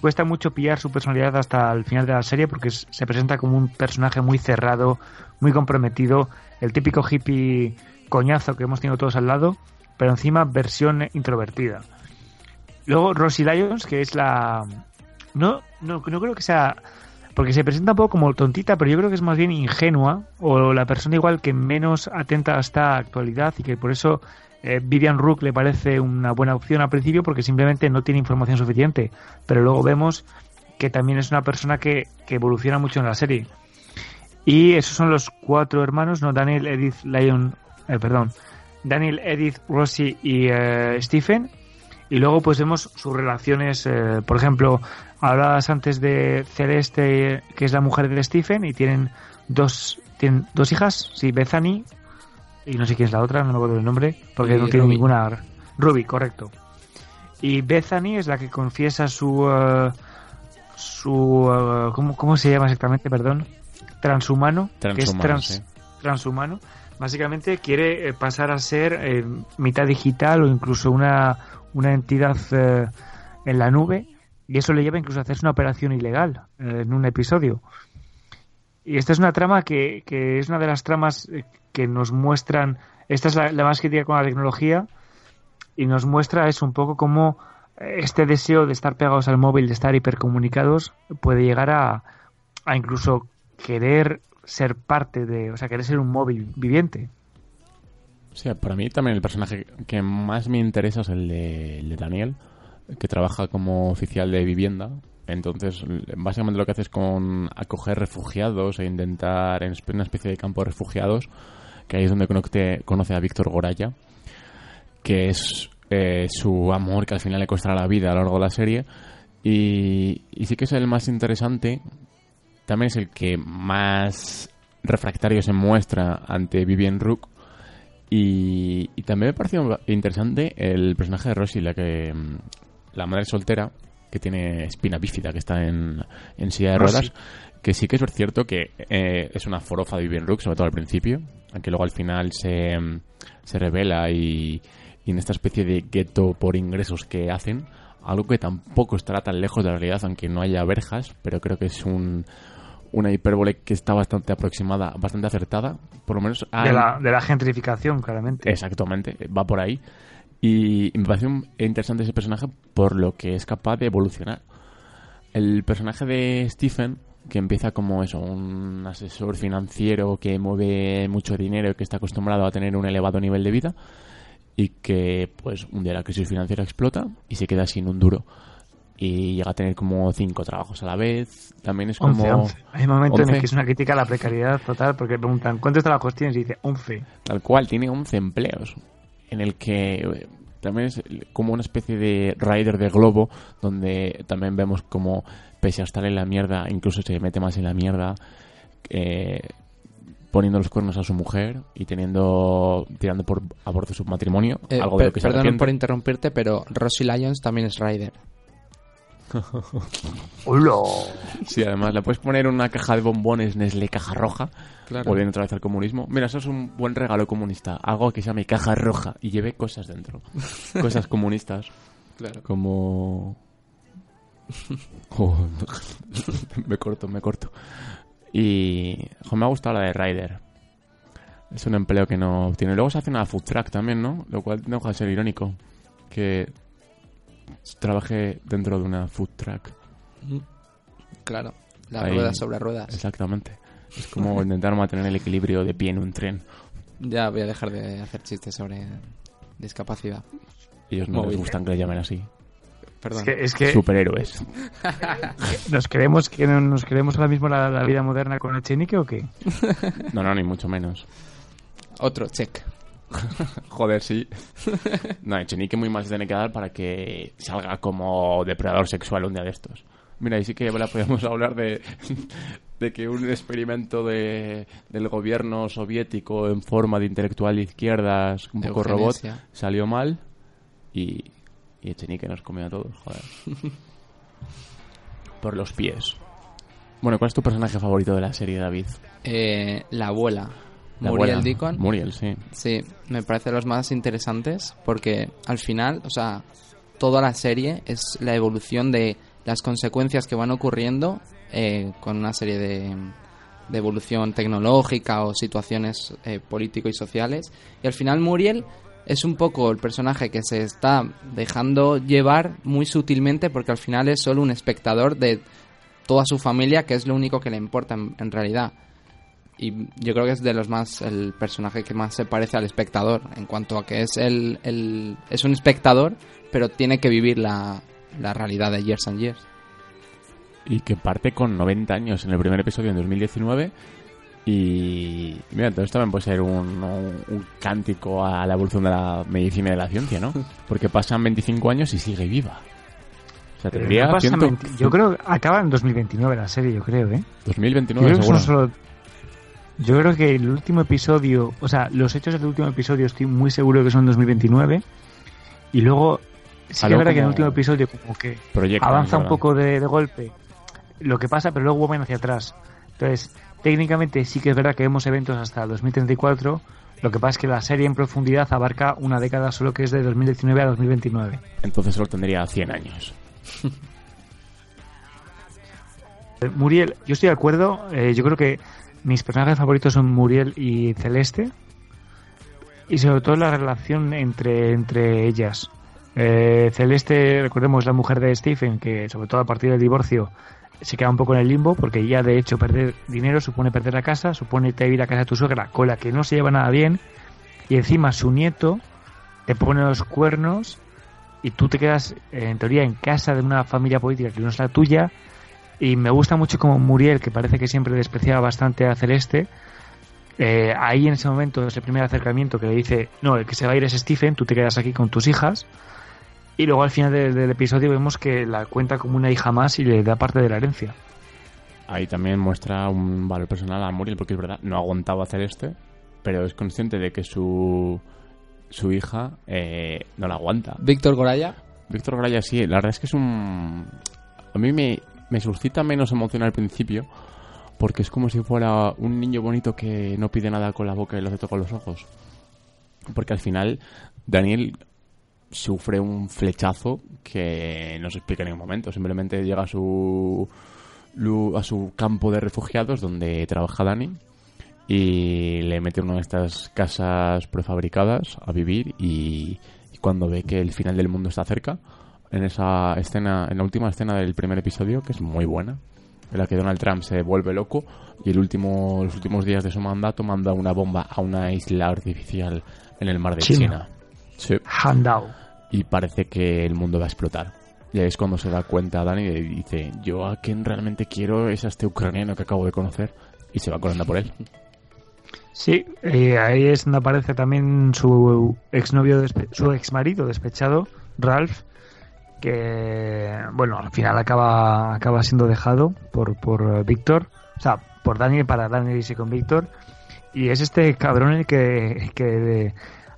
B: cuesta mucho pillar su personalidad hasta el final de la serie porque se presenta como un personaje muy cerrado, muy comprometido, el típico hippie coñazo que hemos tenido todos al lado, pero encima versión introvertida. Luego Rosie Lyons, que es la... No, no, no creo que sea... Porque se presenta un poco como tontita, pero yo creo que es más bien ingenua, o la persona igual que menos atenta a esta actualidad y que por eso eh, Vivian Rook le parece una buena opción al principio porque simplemente no tiene información suficiente. Pero luego vemos que también es una persona que, que evoluciona mucho en la serie. Y esos son los cuatro hermanos, ¿no? Daniel, Edith, Lyon, eh, perdón, Daniel, Edith, Rosie y eh, Stephen. Y luego pues vemos sus relaciones, por ejemplo, hablabas antes de Celeste, que es la mujer de Stephen, y tienen dos, tienen dos hijas, sí, Bethany, y no sé quién es la otra, no me acuerdo el nombre, porque
C: Y
B: no tiene
C: Ruby.
B: ninguna... Ruby, correcto. Y Bethany es la que confiesa su... eh, su eh, ¿cómo, ¿Cómo se llama exactamente, perdón? Transhumano. que es
A: Transhumano,
B: trans,
A: sí.
B: transhumano. Básicamente quiere eh, pasar a ser eh, mitad digital o incluso una, una entidad eh, en la nube y eso le lleva incluso a hacerse una operación ilegal eh, en un episodio. Y esta es una trama que, que es una de las tramas eh, que nos muestran, esta es la, la más crítica con la tecnología y nos muestra es un poco cómo eh, este deseo de estar pegados al móvil, de estar hipercomunicados, puede llegar a, a incluso querer ser parte de, o sea, querer ser un móvil viviente.
A: Sea, para mí también el personaje que más me interesa es el de Daniel, que trabaja como oficial de vivienda. Entonces, básicamente lo que hace es con acoger refugiados e intentar en una especie de campo de refugiados, que ahí es donde conoce, conoce a Víctor Goraya, que es eh, su amor que al final le costará la vida a lo largo de la serie. Y, y sí que es el más interesante, también es el que más refractario se muestra ante Vivian Rook. Y, y también me pareció interesante el personaje de Rosie, la que mm, la madre soltera que tiene espina bífida, que está en, en silla de
B: Rosie.
A: ruedas, que sí que es cierto que eh, es una forofa de Vivian Rook, sobre todo al principio, aunque luego al final se, se revela y, y en esta especie de gueto por ingresos que hacen, algo que tampoco estará tan lejos de la realidad, aunque no haya verjas, pero creo que es un, una hipérbole que está bastante aproximada, bastante acertada, por lo menos
B: De
A: a-
B: la, de la gentrificación, claramente.
A: Exactamente, va por ahí. Y me parece un- interesante ese personaje por lo que es capaz de evolucionar. El personaje de Stephen, que empieza como eso, un asesor financiero que mueve mucho dinero y que está acostumbrado a tener un elevado nivel de vida y que pues un día la crisis financiera explota y se queda sin un duro y llega a tener como cinco trabajos a la vez. También es como
B: 11, 11. Hay un momento en
A: 11.
B: el que es una crítica a la precariedad total porque preguntan ¿cuántos trabajos tienes? Y dice 11.
A: Tal cual, tiene 11 empleos. En el que eh, también es como una especie de rider de globo, donde también vemos como, pese a estar en la mierda, incluso se mete más en la mierda, eh, poniendo los cuernos a su mujer y teniendo tirando por a bordo su matrimonio,
C: Eh,
A: algo de
C: per-
A: lo que se
C: perdón por interrumpirte, pero Rosie Lyons también es Ryder.
B: ¡Hola!
A: Sí, además le puedes poner una caja de bombones Nestlé caja roja,
C: Claro.
A: volviendo otra vez al comunismo. Mira, eso es un buen regalo comunista, algo que se llame caja roja y lleve cosas dentro, cosas comunistas.
C: Claro.
A: como Oh, me corto me corto y jo, me ha gustado la de Ryder es un empleo que no tiene luego se hace una food truck también no lo cual no deja de ser irónico que trabaje dentro de una food truck
C: Claro. La
A: Ahí-
C: rueda sobre ruedas.
A: exactamente es como intentar mantener el equilibrio de pie en un tren
C: Ya voy a dejar de hacer chistes sobre discapacidad.
A: ellos no les gustan que le llamen así
C: Perdón.
B: Es que, es que
A: superhéroes
B: nos creemos que no- nos creemos ahora mismo la, la vida moderna con Echenique o qué?
A: no no ni mucho menos
C: Otro, check.
A: Joder, sí. No, Echenique muy más tiene que dar para que salga como depredador sexual un día de estos. Mira, y sí que ahora podemos hablar de, de que un experimento de, del gobierno soviético en forma de intelectual de izquierdas, un
C: De
A: poco robot, salió mal y, Y Echenique nos comió a todos, joder. Por los pies. Bueno, ¿cuál es tu personaje favorito de la serie, David?
C: Eh, la abuela.
A: La
C: Muriel
A: abuela.
C: Deacon.
A: Muriel, sí.
C: Sí, me parece los más interesantes porque al final, o sea, toda la serie es la evolución de las consecuencias que van ocurriendo eh, con una serie de, de evolución tecnológica o situaciones eh, político y sociales. Y al final Muriel es un poco el personaje que se está dejando llevar muy sutilmente porque al final es solo un espectador de toda su familia que es lo único que le importa en, realidad y yo creo que es de los más el personaje que más se parece al espectador en cuanto a que es el, el- es un espectador pero tiene que vivir la, la realidad de Years and Years
A: Y que parte con 90 años en el primer episodio en 2019. Y mira, entonces también puede ser un, un- un cántico a la evolución de la medicina y de la ciencia, ¿no? Porque pasan 25 años y sigue viva. O sea, tendría
B: no pasa
A: 100
B: menti- Yo creo que acaba en 2029 la serie, yo creo, ¿eh? Yo
A: 2029
B: creo, que son
A: seguro.
B: solo- yo creo que el último episodio, o sea, los hechos del último episodio estoy muy seguro que son 2029. Y luego, sí que es verdad que en el último episodio como que avanza un poco de, de golpe lo que pasa, pero luego vuelven hacia atrás. Entonces, técnicamente sí que es verdad que vemos eventos hasta el 2034. Lo que pasa es que la serie en profundidad abarca una década solo que es de 2019 a 2029.
A: Entonces solo tendría 100 años.
B: Muriel, yo estoy de acuerdo. eh, yo creo que mis personajes favoritos son Muriel y Celeste. Y sobre todo la relación entre, entre ellas. Eh, Celeste, recordemos, es la mujer de Stephen, que sobre todo a partir del divorcio se queda un poco en el limbo, porque ya de hecho perder dinero supone perder la casa, supone irte a vivir a casa de tu suegra, con la que no se lleva nada bien, y encima su nieto te pone los cuernos y tú te quedas, en teoría, en casa de una familia política que no es la tuya, y me gusta mucho como Muriel, que parece que siempre despreciaba bastante a Celeste, eh, ahí en ese momento es el primer acercamiento que le dice, no, el que se va a ir es Stephen, tú te quedas aquí con tus hijas. Y luego al final del, del episodio vemos que la cuenta como una hija más y le da parte de la herencia.
A: Ahí también muestra un valor personal a Muriel, porque es verdad, no aguantaba hacer este, pero es consciente de que su, su hija eh, no la aguanta.
C: Víctor Goraya
A: Víctor Graya sí, la verdad es que es un... A mí me, me suscita menos emoción al principio, porque es como si fuera un niño bonito que no pide nada con la boca y lo hace todo con los ojos. Porque al final Daniel sufre un flechazo que no se explica en ningún momento. Simplemente llega a su, a su campo de refugiados donde trabaja Dani y le mete en una de estas casas prefabricadas a vivir y, y cuando ve que el final del mundo está cerca, en esa escena, en la última escena del primer episodio, que es muy buena, en la que Donald Trump se vuelve loco y el último, los últimos días de su mandato manda una bomba a una isla artificial en el mar de
B: China.
A: China. Sí
B: Handao.
A: y parece que el mundo va a explotar. Y ahí es cuando se da cuenta Dani y dice, yo a quien realmente quiero es a este ucraniano que acabo de conocer. Y se va corriendo por él.
B: Sí, eh, ahí es donde aparece también su exnovio, su exmarido despechado, Ralph, que, bueno, al final acaba, acaba siendo dejado por, por Víctor, o sea, por Daniel para Daniel irse con Víctor, y es este cabrón el que, que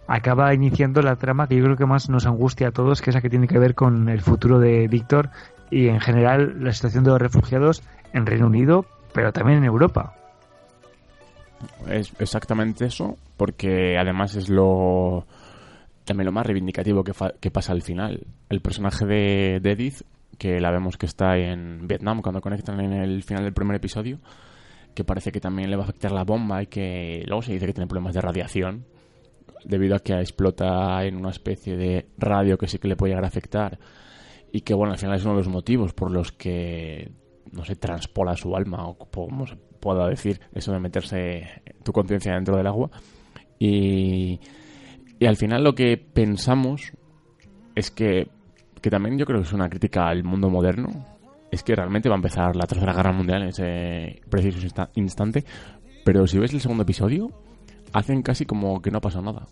B: acaba iniciando la trama que yo creo que más nos angustia a todos, que es la que tiene que ver con el futuro de Víctor y en general la situación de los refugiados en Reino Unido, pero también en Europa.
A: Es exactamente eso, porque además es lo también lo más reivindicativo que, fa- pasa al final. El personaje de, de Edith, que la vemos que está en Vietnam cuando conectan en el final del primer episodio, que parece que también le va a afectar la bomba y que luego se dice que tiene problemas de radiación debido a que explota en una especie de radio que sí que le puede llegar a afectar y que bueno al final es uno de los motivos por los que no sé transpola su alma o como se pueda decir eso de meterse tu conciencia dentro del agua. Y, y al final lo que pensamos es que que también yo creo que es una crítica al mundo moderno es que realmente va a empezar la tercera guerra mundial en ese preciso insta- instante pero si ves el segundo episodio hacen casi como que no ha pasado nada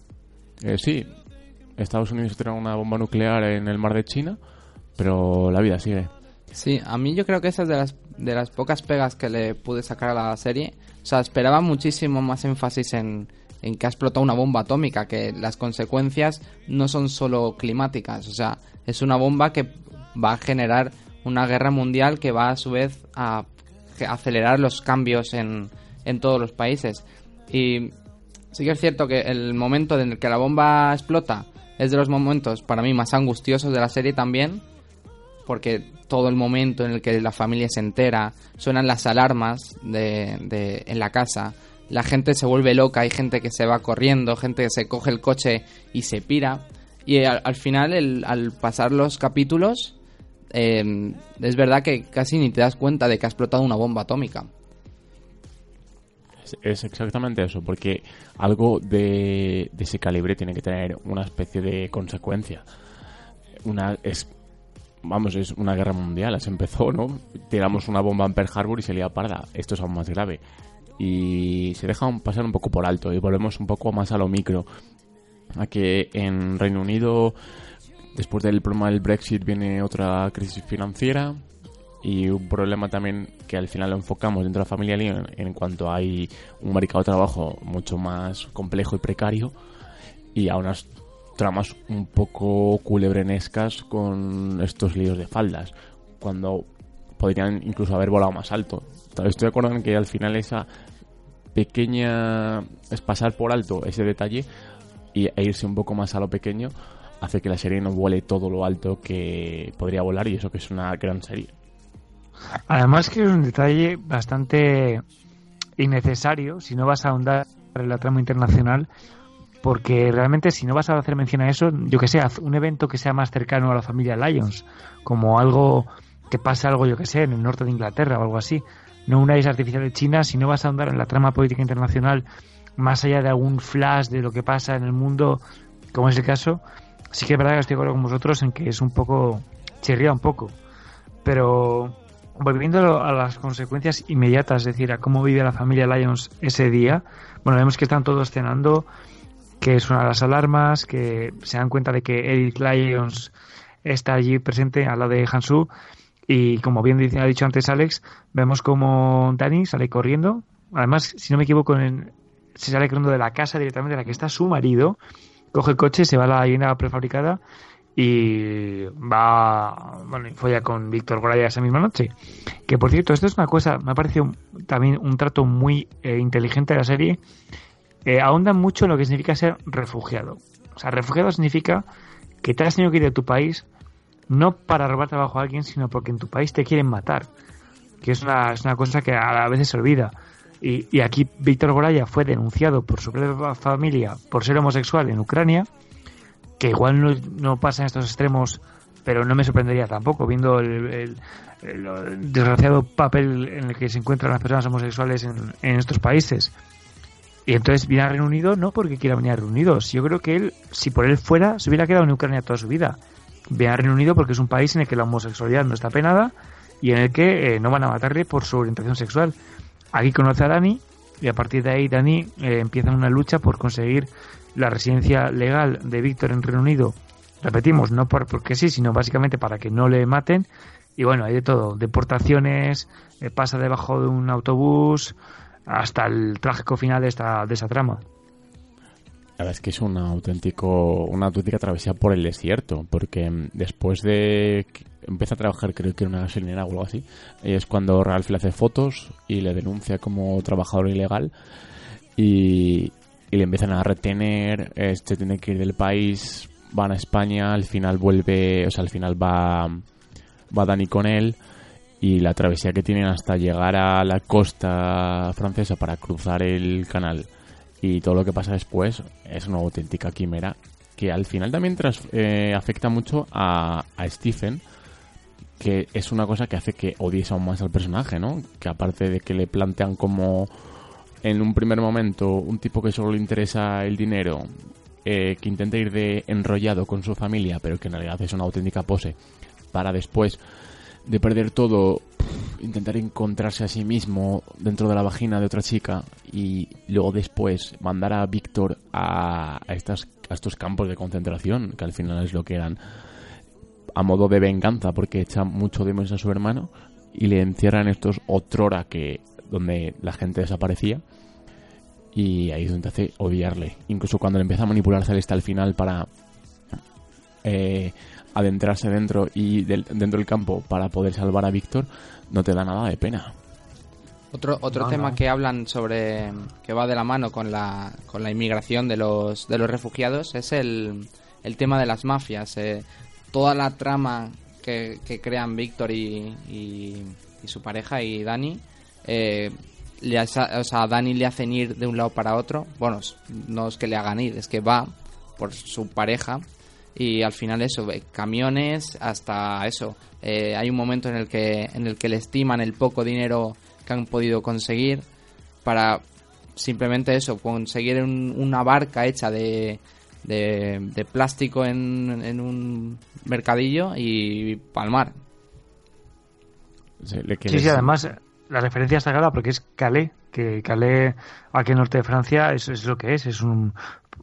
A: Eh, sí Estados Unidos tiene una bomba nuclear en el mar de China pero la vida sigue
C: Sí, a mí yo creo que esa es de las, de las pocas pegas que le pude sacar a la serie. O sea, esperaba muchísimo más énfasis en, en que ha explotado una bomba atómica, que las consecuencias no son solo climáticas, o sea, es una bomba que va a generar una guerra mundial que va a su vez a acelerar los cambios en, en todos los países. Y sí que es cierto que el momento en el que la bomba explota es de los momentos para mí más angustiosos de la serie también, porque todo el momento en el que la familia se entera, suenan las alarmas de, en la casa, la gente se vuelve loca, hay gente que se va corriendo, gente que se coge el coche y se pira. Y al, final, el, al pasar los capítulos, eh, es verdad que casi ni te das cuenta de que ha explotado una bomba atómica.
A: Es, exactamente eso, porque algo de, de, ese calibre tiene que tener una especie de consecuencia. Una, es, vamos, es una guerra mundial, se empezó, ¿no? Tiramos una bomba en Pearl Harbor y se lía parda. Esto es aún más grave. Y se deja pasar un poco por alto y volvemos un poco más a lo micro. A que en Reino Unido, después del problema del Brexit, viene otra crisis financiera y un problema también que al final lo enfocamos dentro de la familia en, en cuanto hay un mercado de trabajo mucho más complejo y precario y a unas tramas un poco culebrenescas con estos líos de faldas, cuando podrían incluso haber volado más alto. Estoy de acuerdo en que al final esa pequeña es pasar por alto ese detalle y, e irse un poco más a lo pequeño hace que la serie no vuele todo lo alto que podría volar y eso que es una gran serie.
B: Además que es un detalle bastante innecesario si no vas a ahondar en la trama internacional porque realmente si no vas a hacer mención a eso, yo que sé, haz un evento que sea más cercano a la familia Lions, como algo que pase algo, yo que sé, en el norte de Inglaterra o algo así, no una isla artificial de China, si no vas a ahondar en la trama política internacional más allá de algún flash de lo que pasa en el mundo, como es el caso, sí que es verdad que estoy de acuerdo con vosotros en que es un poco, chirría un poco, pero volviendo a las consecuencias inmediatas, es decir, a cómo vive la familia Lions ese día, bueno, vemos que están todos cenando, que suenan las alarmas, que se dan cuenta de que Edith Lyons está allí presente al lado de Hansu y como bien ha dicho antes Alex, vemos como Dani sale corriendo. Además, si no me equivoco, se sale corriendo de la casa directamente de la que está su marido, coge el coche, se va a la vivienda prefabricada y va, bueno, y folla con Víctor Goraya esa misma noche. Que por cierto, esto es una cosa, me ha parecido también un trato muy eh, inteligente de la serie. Eh, ahondan mucho en lo que significa ser refugiado. O sea, refugiado significa que te has tenido que ir de tu país no para robar trabajo a alguien, sino porque en tu país te quieren matar. Que es una, es una cosa que a veces se olvida. Y, y aquí Víctor Goraya fue denunciado por su propia familia por ser homosexual en Ucrania, que igual no, no pasa en estos extremos, pero no me sorprendería tampoco, viendo el, desgraciado papel en el que se encuentran las personas homosexuales en, en estos países. Y entonces viene a Reino Unido no porque quiera venir a Reino Unido. Yo creo que él, si por él fuera, se hubiera quedado en Ucrania toda su vida viene a Reino Unido porque es un país en el que la homosexualidad no está penada y en el que eh, no van a matarle por su orientación sexual. Aquí conoce a Dani y a partir de ahí Dani eh, empieza una lucha por conseguir la residencia legal de Víctor en Reino Unido. Repetimos, no por, porque sí, sino básicamente para que no le maten. Y bueno, hay de todo, deportaciones, eh, pasa debajo de un autobús, hasta el trágico final de esta, de esa trama.
A: La verdad es que es un auténtico, una auténtica travesía por el desierto, porque mm, después de que empieza a trabajar, creo que en una gasolinera o algo así, es cuando Ralph le hace fotos y le denuncia como trabajador ilegal y, y le empiezan a retener, este tiene que ir del país, van a España, al final vuelve, o sea, al final va, va Dani con él y la travesía que tienen hasta llegar a la costa francesa para cruzar el canal y todo lo que pasa después es una auténtica quimera que al final también tras, eh, afecta mucho a, a, Stephen que es una cosa que hace que odies aún más al personaje, ¿no? Que aparte de que le plantean como en un primer momento un tipo que solo le interesa el dinero, eh, que intenta ir de enrollado con su familia, pero que en realidad es una auténtica pose, para después de perder todo, intentar encontrarse a sí mismo dentro de la vagina de otra chica y luego después mandar a Víctor a, estas, a estos campos de concentración, que al final es lo que eran, a modo de venganza, porque echa mucho de menos a su hermano y le encierran estos otrora que donde la gente desaparecía Y ahí es donde te hace odiarle. Incluso cuando le empieza a manipular Celeste al final para eh, adentrarse dentro y dentro del campo para poder salvar a Víctor, no te da nada de pena.
C: Otro, otro tema que hablan sobre que va de la mano con la, con la inmigración de los, de los refugiados es el, el tema de las mafias. Eh, toda la trama que, crean Víctor y, y, su pareja y Dani, eh, le, o sea, Dani le hacen ir de un lado para otro. Bueno, no es que le hagan ir, es que va por su pareja y al final eso, camiones hasta eso. Eh, hay un momento en el que en el que le estiman el poco dinero que han podido conseguir para simplemente eso, conseguir una barca hecha de, de, plástico en, en, un mercadillo y palmar.
B: Sí, sí, además la referencia está clara porque es Calais, que Calais aquí en el norte de Francia eso es lo que es, es un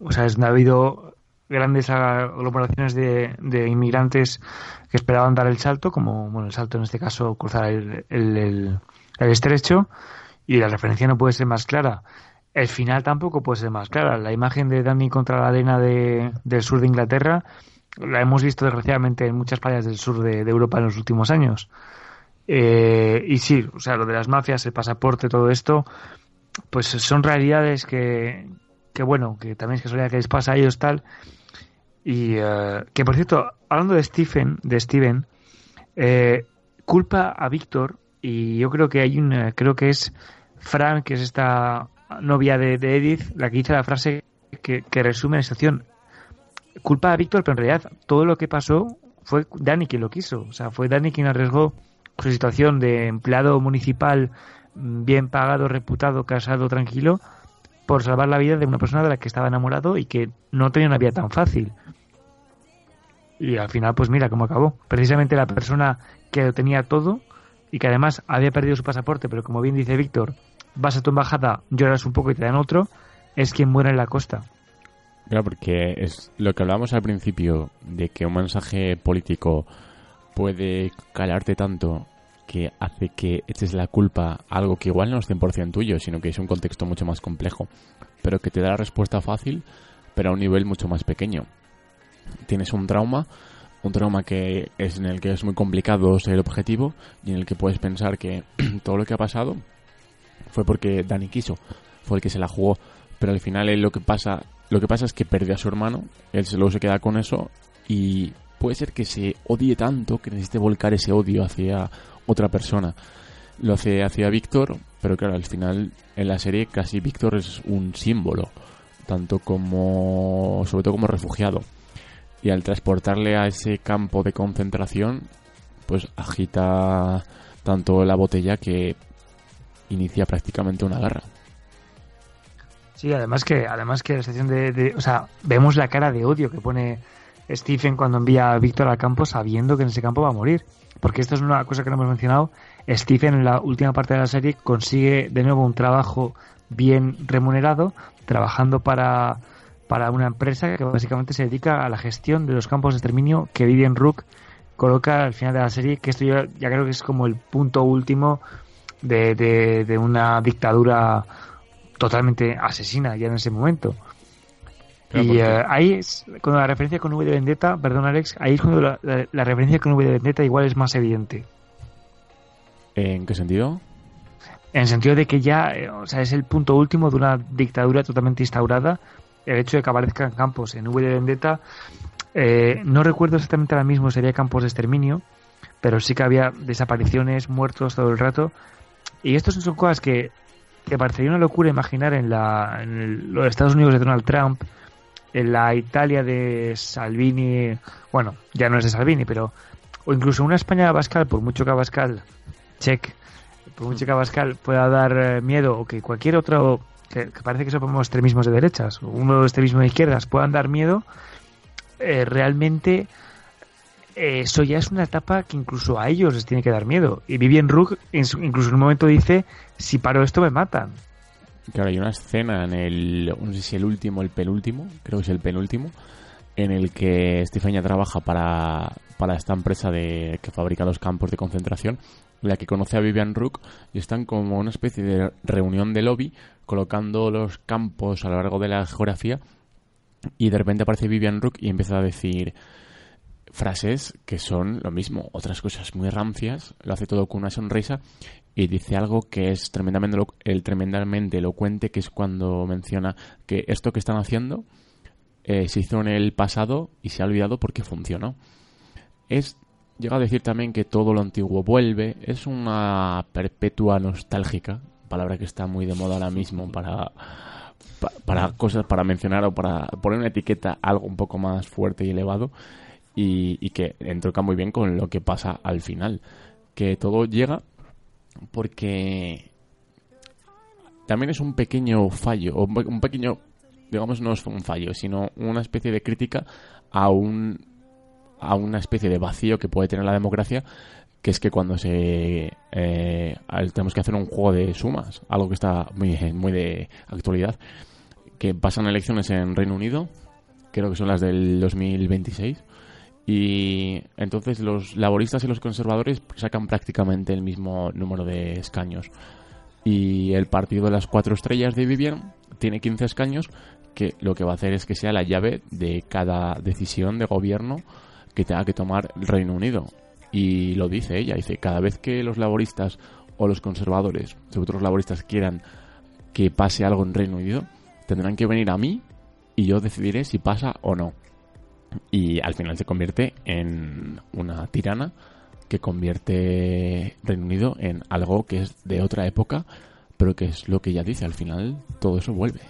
B: o sea, es, ha habido grandes aglomeraciones de, de, inmigrantes que esperaban dar el salto, como bueno, el salto en este caso cruzar el, el, el estrecho y la referencia no puede ser más clara. El final tampoco puede ser más clara. La imagen de Danny contra la arena de, del sur de Inglaterra la hemos visto desgraciadamente en muchas playas del sur de, Europa en los últimos años. Eh, y sí, o sea, lo de las mafias, el pasaporte, todo esto, pues son realidades que, que bueno, que también es que casualidad que les pasa a ellos tal. Y eh, que por cierto, hablando de Stephen, de Steven, eh, culpa a Víctor y yo creo que hay una, creo que es Fran, que es esta novia de, Edith, la que dice la frase que, resume la situación. Culpa a Víctor, pero en realidad todo lo que pasó fue Dani quien lo quiso. O sea, fue Dani quien arriesgó su situación de empleado municipal bien pagado, reputado, casado, tranquilo, por salvar la vida de una persona de la que estaba enamorado y que no tenía una vida tan fácil. Y al final, pues mira cómo acabó. Precisamente la persona que lo tenía todo y que además había perdido su pasaporte, pero como bien dice Víctor, vas a tu embajada, lloras un poco y te dan otro, es quien muere en la costa.
A: Claro, porque es lo que hablábamos al principio, de que un mensaje político puede calarte tanto que hace que eches la culpa a algo que igual no es 100% tuyo, sino que es un contexto mucho más complejo, pero que te da la respuesta fácil, pero a un nivel mucho más pequeño. Tienes un trauma un trauma que es en el que es muy complicado ser objetivo y en el que puedes pensar que todo lo que ha pasado fue porque Dani quiso, fue el que se la jugó, pero al final él lo que pasa, lo que pasa es que perdió a su hermano, él luego se queda con eso y puede ser que se odie tanto que necesite volcar ese odio hacia otra persona. Lo hace hacia Víctor, pero claro, al final en la serie casi Víctor es un símbolo, tanto como sobre todo como refugiado y al transportarle a ese campo de concentración, pues agita tanto la botella que inicia prácticamente una guerra.
B: Sí, además que, además que la estación de, o sea, vemos la cara de odio que pone Stephen cuando envía a Víctor al campo sabiendo que en ese campo va a morir. Porque esto es una cosa que no hemos mencionado. Stephen en la última parte de la serie consigue de nuevo un trabajo bien remunerado, trabajando para para una empresa que básicamente se dedica a la gestión de los campos de exterminio que Vivian Rook coloca al final de la serie, que esto ya, creo que es como el punto último de, de, una dictadura totalmente asesina ya en ese momento. Y eh, ahí es cuando la referencia con V de Vendetta, perdón Alex, ahí es cuando la, referencia con V de Vendetta igual es más evidente.
A: ¿En qué sentido?
B: En el sentido de que ya, eh, o sea, es el punto último de una dictadura totalmente instaurada el hecho de que aparezcan campos en V de Vendetta, eh, no recuerdo exactamente ahora mismo si había campos de exterminio, pero sí que había desapariciones, muertos todo el rato. Y estos son cosas que, que parecería una locura imaginar en, la, en los Estados Unidos de Donald Trump, en la Italia de Salvini, bueno, ya no es de Salvini, pero, o incluso una España de Abascal, por mucho que Abascal, check, por mucho que Abascal pueda dar eh, miedo, o que cualquier otro que, parece que son extremismos de derechas, uno de extremismo de izquierdas, puedan dar miedo, eh, realmente eh, eso ya es una etapa que incluso a ellos les tiene que dar miedo. Y Vivian Rook incluso en un momento dice, si paro esto me matan.
A: Claro, hay una escena en el, no sé si el último, el penúltimo, creo que es el penúltimo, en el que Stephen trabaja para, para esta empresa de, que fabrica los campos de concentración, en la que conoce a Vivian Rook y están como una especie de reunión de lobby colocando los campos a lo largo de la geografía y de repente aparece Vivian Rook y empieza a decir frases que son lo mismo, otras cosas muy rancias, lo hace todo con una sonrisa y dice algo que es tremendamente, el tremendamente elocuente, que es cuando menciona que esto que están haciendo eh, se hizo en el pasado y se ha olvidado porque funcionó. Es llega a decir también que todo lo antiguo vuelve, es una perpetua nostálgica, palabra que está muy de moda ahora mismo para para cosas para mencionar o para poner una etiqueta algo un poco más fuerte y elevado y, y que entronca muy bien con lo que pasa al final que todo llega porque también es un pequeño fallo o un pequeño digamos no es un fallo sino una especie de crítica a un a una especie de vacío que puede tener la democracia que es que cuando se eh, tenemos que hacer un juego de sumas algo que está muy de actualidad que pasan elecciones en Reino Unido creo que son las del 2026 y entonces los laboristas y los conservadores sacan prácticamente el mismo número de escaños y el partido de las cuatro estrellas de Vivian tiene 15 escaños que lo que va a hacer es que sea la llave de cada decisión de gobierno que tenga que tomar el Reino Unido y lo dice ella, dice, cada vez que los laboristas o los conservadores, sobre todo los laboristas, quieran que pase algo en Reino Unido, tendrán que venir a mí y yo decidiré si pasa o no. Y al final se convierte en una tirana que convierte Reino Unido en algo que es de otra época, pero que es lo que ella dice, al final todo eso vuelve.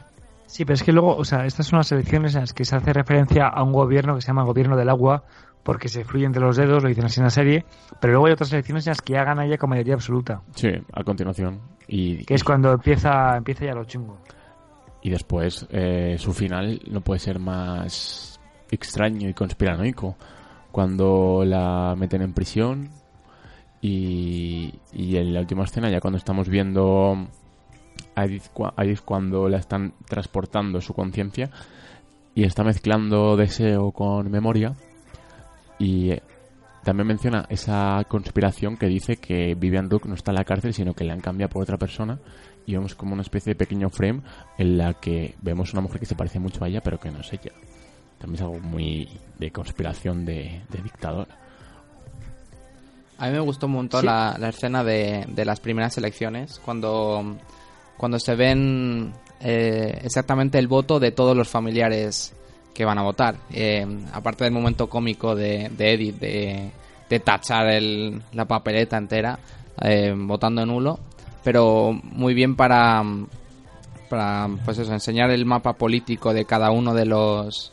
B: Sí, pero es que luego, o sea, estas son las elecciones en las que se hace referencia a un gobierno que se llama Gobierno del Agua, porque se fluye entre los dedos, lo dicen así en la serie, pero luego hay otras elecciones en las que ya gana ella con mayoría absoluta.
A: Sí, a continuación. Y,
B: que es cuando empieza, empieza ya lo chungo.
A: Y después eh, su final no puede ser más extraño y conspiranoico. Cuando la meten en prisión y, y en la última escena, ya cuando estamos viendo a Edith, cuando la están transportando su conciencia y está mezclando deseo con memoria, y eh, también menciona esa conspiración que dice que Vivian Rook no está en la cárcel, sino que le han cambiado por otra persona. Y vemos como una especie de pequeño frame en la que vemos una mujer que se parece mucho a ella, pero que no es ella. También es algo muy de conspiración de, dictador.
C: A mí me gustó un montón la, escena de, las primeras elecciones, cuando, cuando se ven eh, exactamente el voto de todos los familiares que van a votar. Eh, aparte del momento cómico de, de Edith de, tachar el, la papeleta entera eh, votando nulo, pero muy bien para, para pues eso, enseñar el mapa político de cada uno de los,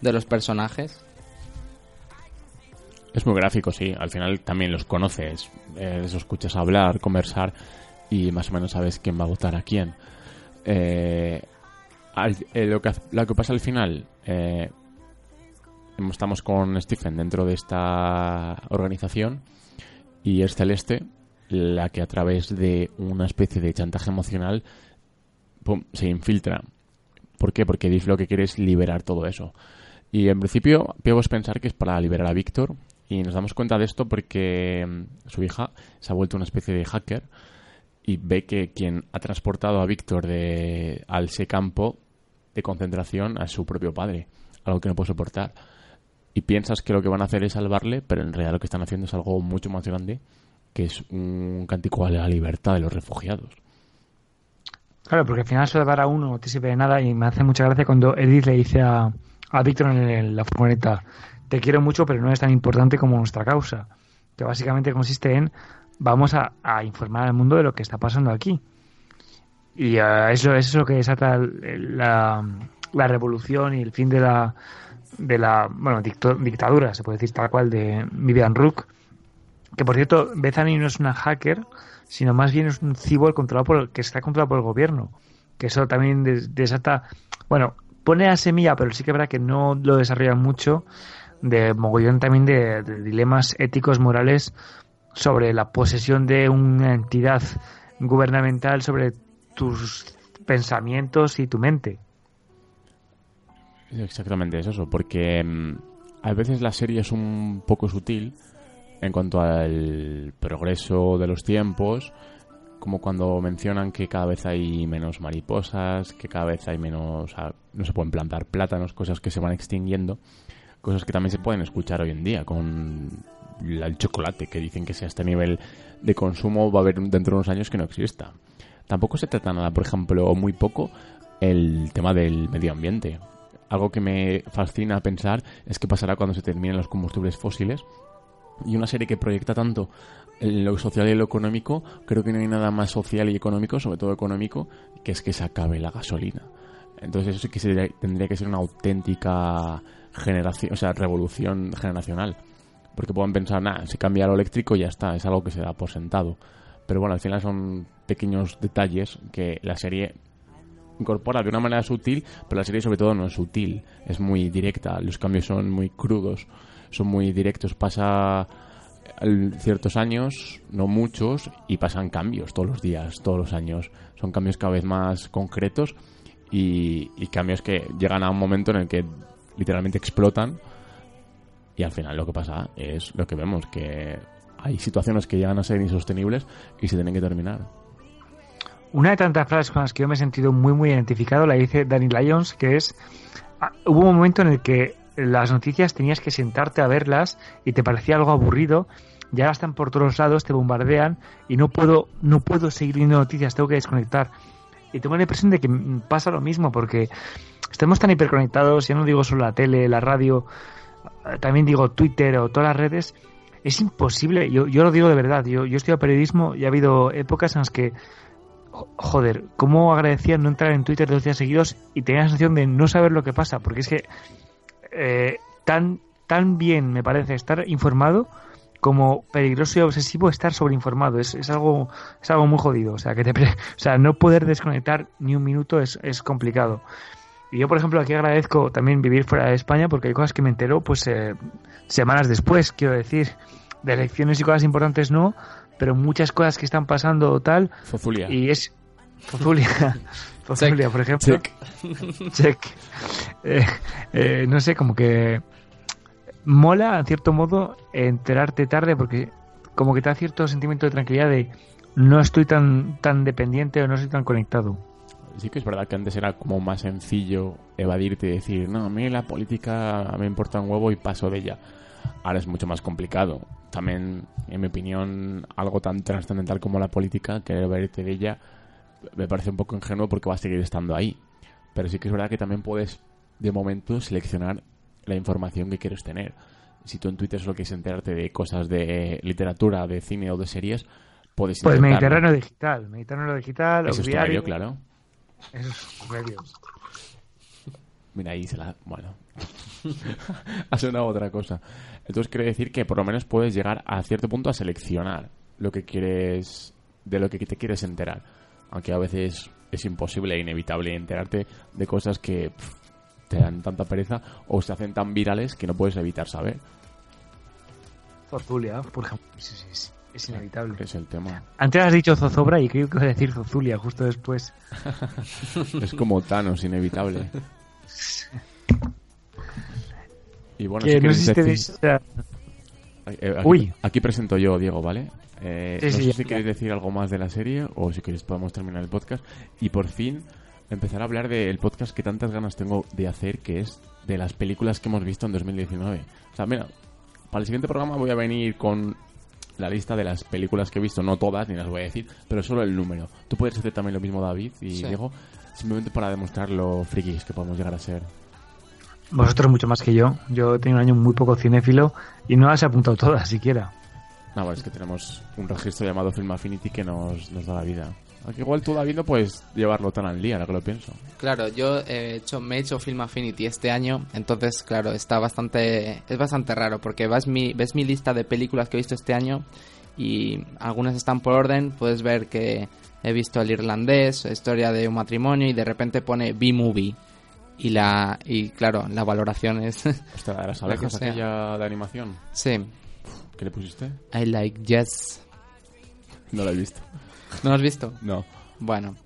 C: de los personajes.
A: Es muy gráfico, sí. Al final también los conoces, eh, los escuchas hablar, conversar y más o menos sabes quién va a votar a quién. Eh, eh, lo, que, lo que pasa al final, eh, estamos con Stephen dentro de esta organización y es Celeste la que a través de una especie de chantaje emocional se infiltra. ¿Por qué? Porque Diff lo que quiere es liberar todo eso. Y en principio podemos pensar que es para liberar a Víctor y nos damos cuenta de esto porque mm, su hija se ha vuelto una especie de hacker y ve que quien ha transportado a Víctor de al ese campo de concentración a su propio padre, algo que no puede soportar. Y piensas que lo que van a hacer es salvarle, pero en realidad lo que están haciendo es algo mucho más grande, que es un cántico a la libertad de los refugiados.
B: Claro, porque al final salvar a uno no te sirve de nada y me hace mucha gracia cuando Edith le dice a, a Víctor en, la furgoneta, te quiero mucho pero no es tan importante como nuestra causa, que básicamente consiste en vamos a, informar al mundo de lo que está pasando aquí. Y eso, es lo que desata la, la, revolución y el fin de la, de la bueno, dictadura, se puede decir tal cual, de Vivian Rook. Que por cierto, Bethany no es una hacker, sino más bien es un cyborg controlado por que está controlado por el gobierno. Que eso también desata, bueno, pone a semilla, pero sí que verdad que no lo desarrolla mucho, de mogollón también de dilemas éticos, morales sobre la posesión de una entidad gubernamental sobre tus pensamientos y tu mente.
A: Exactamente, es eso, porque mm, a veces la serie es un poco sutil en cuanto al progreso de los tiempos, como cuando mencionan que cada vez hay menos mariposas, que cada vez hay menos, no se pueden plantar plátanos, cosas que se van extinguiendo, cosas que también se pueden escuchar hoy en día con el chocolate, que dicen que si a este nivel de consumo va a haber dentro de unos años que no exista. Tampoco se trata nada, por ejemplo, o muy poco, el tema del medio ambiente. Algo que me fascina pensar es qué pasará cuando se terminen los combustibles fósiles. Y una serie que proyecta tanto lo social y lo económico, creo que no hay nada más social y económico, sobre todo económico, que es que se acabe la gasolina. Entonces eso sí que tendría que ser una auténtica generación, o sea, revolución generacional. Porque pueden pensar, nada, se cambia lo eléctrico y ya está, es algo que se da por sentado. Pero bueno, al final son pequeños detalles que la serie incorpora de una manera sutil, pero la serie sobre todo no es sutil, es muy directa, los cambios son muy crudos, son muy directos, pasa ciertos años, no muchos, y pasan cambios todos los días, todos los años, son cambios cada vez más concretos y, cambios que llegan a un momento en el que literalmente explotan y al final lo que pasa es lo que vemos, que hay situaciones que llegan a ser insostenibles y se tienen que terminar.
B: Una de tantas frases con las que yo me he sentido muy, muy identificado la dice Danny Lyons, que es, ah, hubo un momento en el que las noticias tenías que sentarte a verlas y te parecía algo aburrido, y ahora están por todos lados, te bombardean y no puedo, no puedo seguir viendo noticias, tengo que desconectar. Y tengo la impresión de que pasa lo mismo, porque estamos tan hiperconectados, ya no digo solo la tele, la radio, también digo Twitter o todas las redes, es imposible, yo, yo lo digo de verdad, yo, yo estudio periodismo y ha habido épocas en las que jo- joder, cómo agradecía no entrar en Twitter dos días seguidos y tenía la sensación de no saber lo que pasa, porque es que eh, tan, tan bien me parece estar informado como peligroso y obsesivo estar sobreinformado. Es, es algo es algo muy jodido. O sea, que te, o sea, no poder desconectar ni un minuto es, es complicado. Y yo, por ejemplo, aquí agradezco también vivir fuera de España porque hay cosas que me entero pues eh, semanas después, quiero decir. De elecciones y cosas importantes no, pero muchas cosas que están pasando tal,
A: Zozulia.
B: y es Zozulia, Zozulia, por ejemplo.
A: Check.
B: Check. Eh, eh, no sé, como que mola, en cierto modo, enterarte tarde porque como que te da cierto sentimiento de tranquilidad de no estoy tan, tan dependiente o no estoy tan conectado.
A: Sí que es verdad que antes era como más sencillo evadirte y decir, no, a mí la política me importa un huevo y paso de ella. Ahora es mucho más complicado. También, en mi opinión, algo tan trascendental como la política, querer evadirte de ella, me parece un poco ingenuo porque va a seguir estando ahí. Pero sí que es verdad que también puedes, de momento, seleccionar la información que quieres tener. Si tú en Twitter solo quieres enterarte de cosas de literatura, de cine o de series, puedes
B: Pues. Mediterráneo digital, Mediterráneo digital,
A: Ese es tu medio, claro.
B: esos medios.
A: Mira, ahí se la... Bueno. ha sonado otra cosa. Entonces quiere decir que por lo menos puedes llegar a cierto punto a seleccionar lo que quieres... De lo que te quieres enterar. Aunque a veces es imposible e inevitable enterarte de cosas que pff, te dan tanta pereza o se hacen tan virales que no puedes evitar saber.
B: Zozulia, por ejemplo. Sí, sí, sí, es inevitable.
A: Es el tema.
B: Antes has dicho zozobra y creo que vas a decir Zozulia justo después.
A: Es como Thanos, inevitable. Y bueno,
B: que
A: si
B: no
A: decir- Eh, aquí,
B: Uy.
A: aquí presento yo, Diego, ¿vale? Eh,
B: Sí,
A: no
B: sí,
A: sé si queréis decir algo más de la serie o si queréis podemos terminar el podcast. Y por fin empezar a hablar del podcast que tantas ganas tengo de hacer, que es de las películas que hemos visto en 2019. O sea, mira, para el siguiente programa voy a venir con la lista de las películas que he visto, no todas, ni las voy a decir, pero solo el número. Tú puedes hacer también lo mismo, David y
C: Sí.
A: Diego, simplemente para demostrar lo frikis que podemos llegar a ser.
B: vosotros mucho más que yo. Yo he tenido un año muy poco cinéfilo y no las he apuntado todas siquiera.
A: No, bueno, es que tenemos un registro llamado Film Affinity que nos, nos da la vida. Aunque igual tú, David, no puedes llevarlo tan al día, ahora que lo pienso.
C: Claro, yo he hecho, me he hecho Film Affinity este año, entonces, claro, está bastante, es bastante raro porque vas mi, ves mi lista de películas que he visto este año y algunas están por orden, puedes ver que he visto El Irlandés, Historia de un matrimonio y de repente pone B-Movie y la, y claro, la valoración es,
A: Hostia, de las
C: La
A: abejas
C: sea.
A: aquella de animación.
C: sí,
A: ¿Qué le pusiste?
C: I like Yes.
A: No la he visto.
C: ¿No lo has visto?
A: No.
C: Bueno,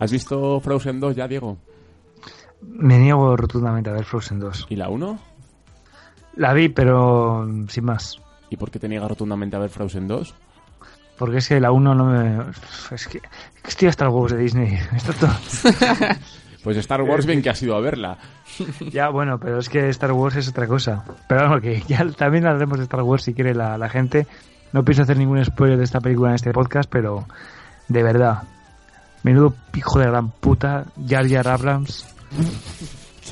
A: ¿Has visto Frozen 2 ya, Diego?
B: Me niego rotundamente a ver Frozen 2.
A: ¿Y la 1?
B: La vi, pero mm, sin más.
A: ¿Y por qué te niegas rotundamente a ver Frozen 2?
B: Porque es que la 1 no me... Es que estoy hasta los huevos de Disney. Esto todo...
A: Pues Star Wars bien que has ido a verla.
B: Ya, bueno, pero es que Star Wars es otra cosa. Pero bueno, que ya también hablaremos de Star Wars si quiere la, la gente. No pienso hacer ningún spoiler de esta película en este podcast, pero de verdad, menudo hijo de gran puta, Jar Jar Abrams.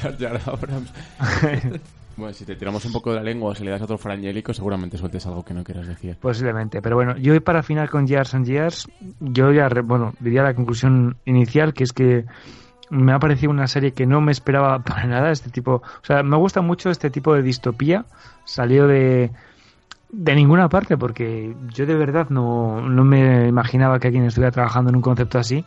A: Jar Jar Abrams. Bueno, si te tiramos un poco de la lengua o si le das otro frangélico, seguramente sueltes algo que no quieras decir.
B: Posiblemente, pero bueno, yo para final con Years and Years, yo ya, bueno, diría la conclusión inicial, que es que me ha parecido una serie que no me esperaba para nada, este tipo, o sea, me gusta mucho este tipo de distopía, salió de, de ninguna parte, porque yo de verdad no, no me imaginaba que alguien estuviera trabajando en un concepto así,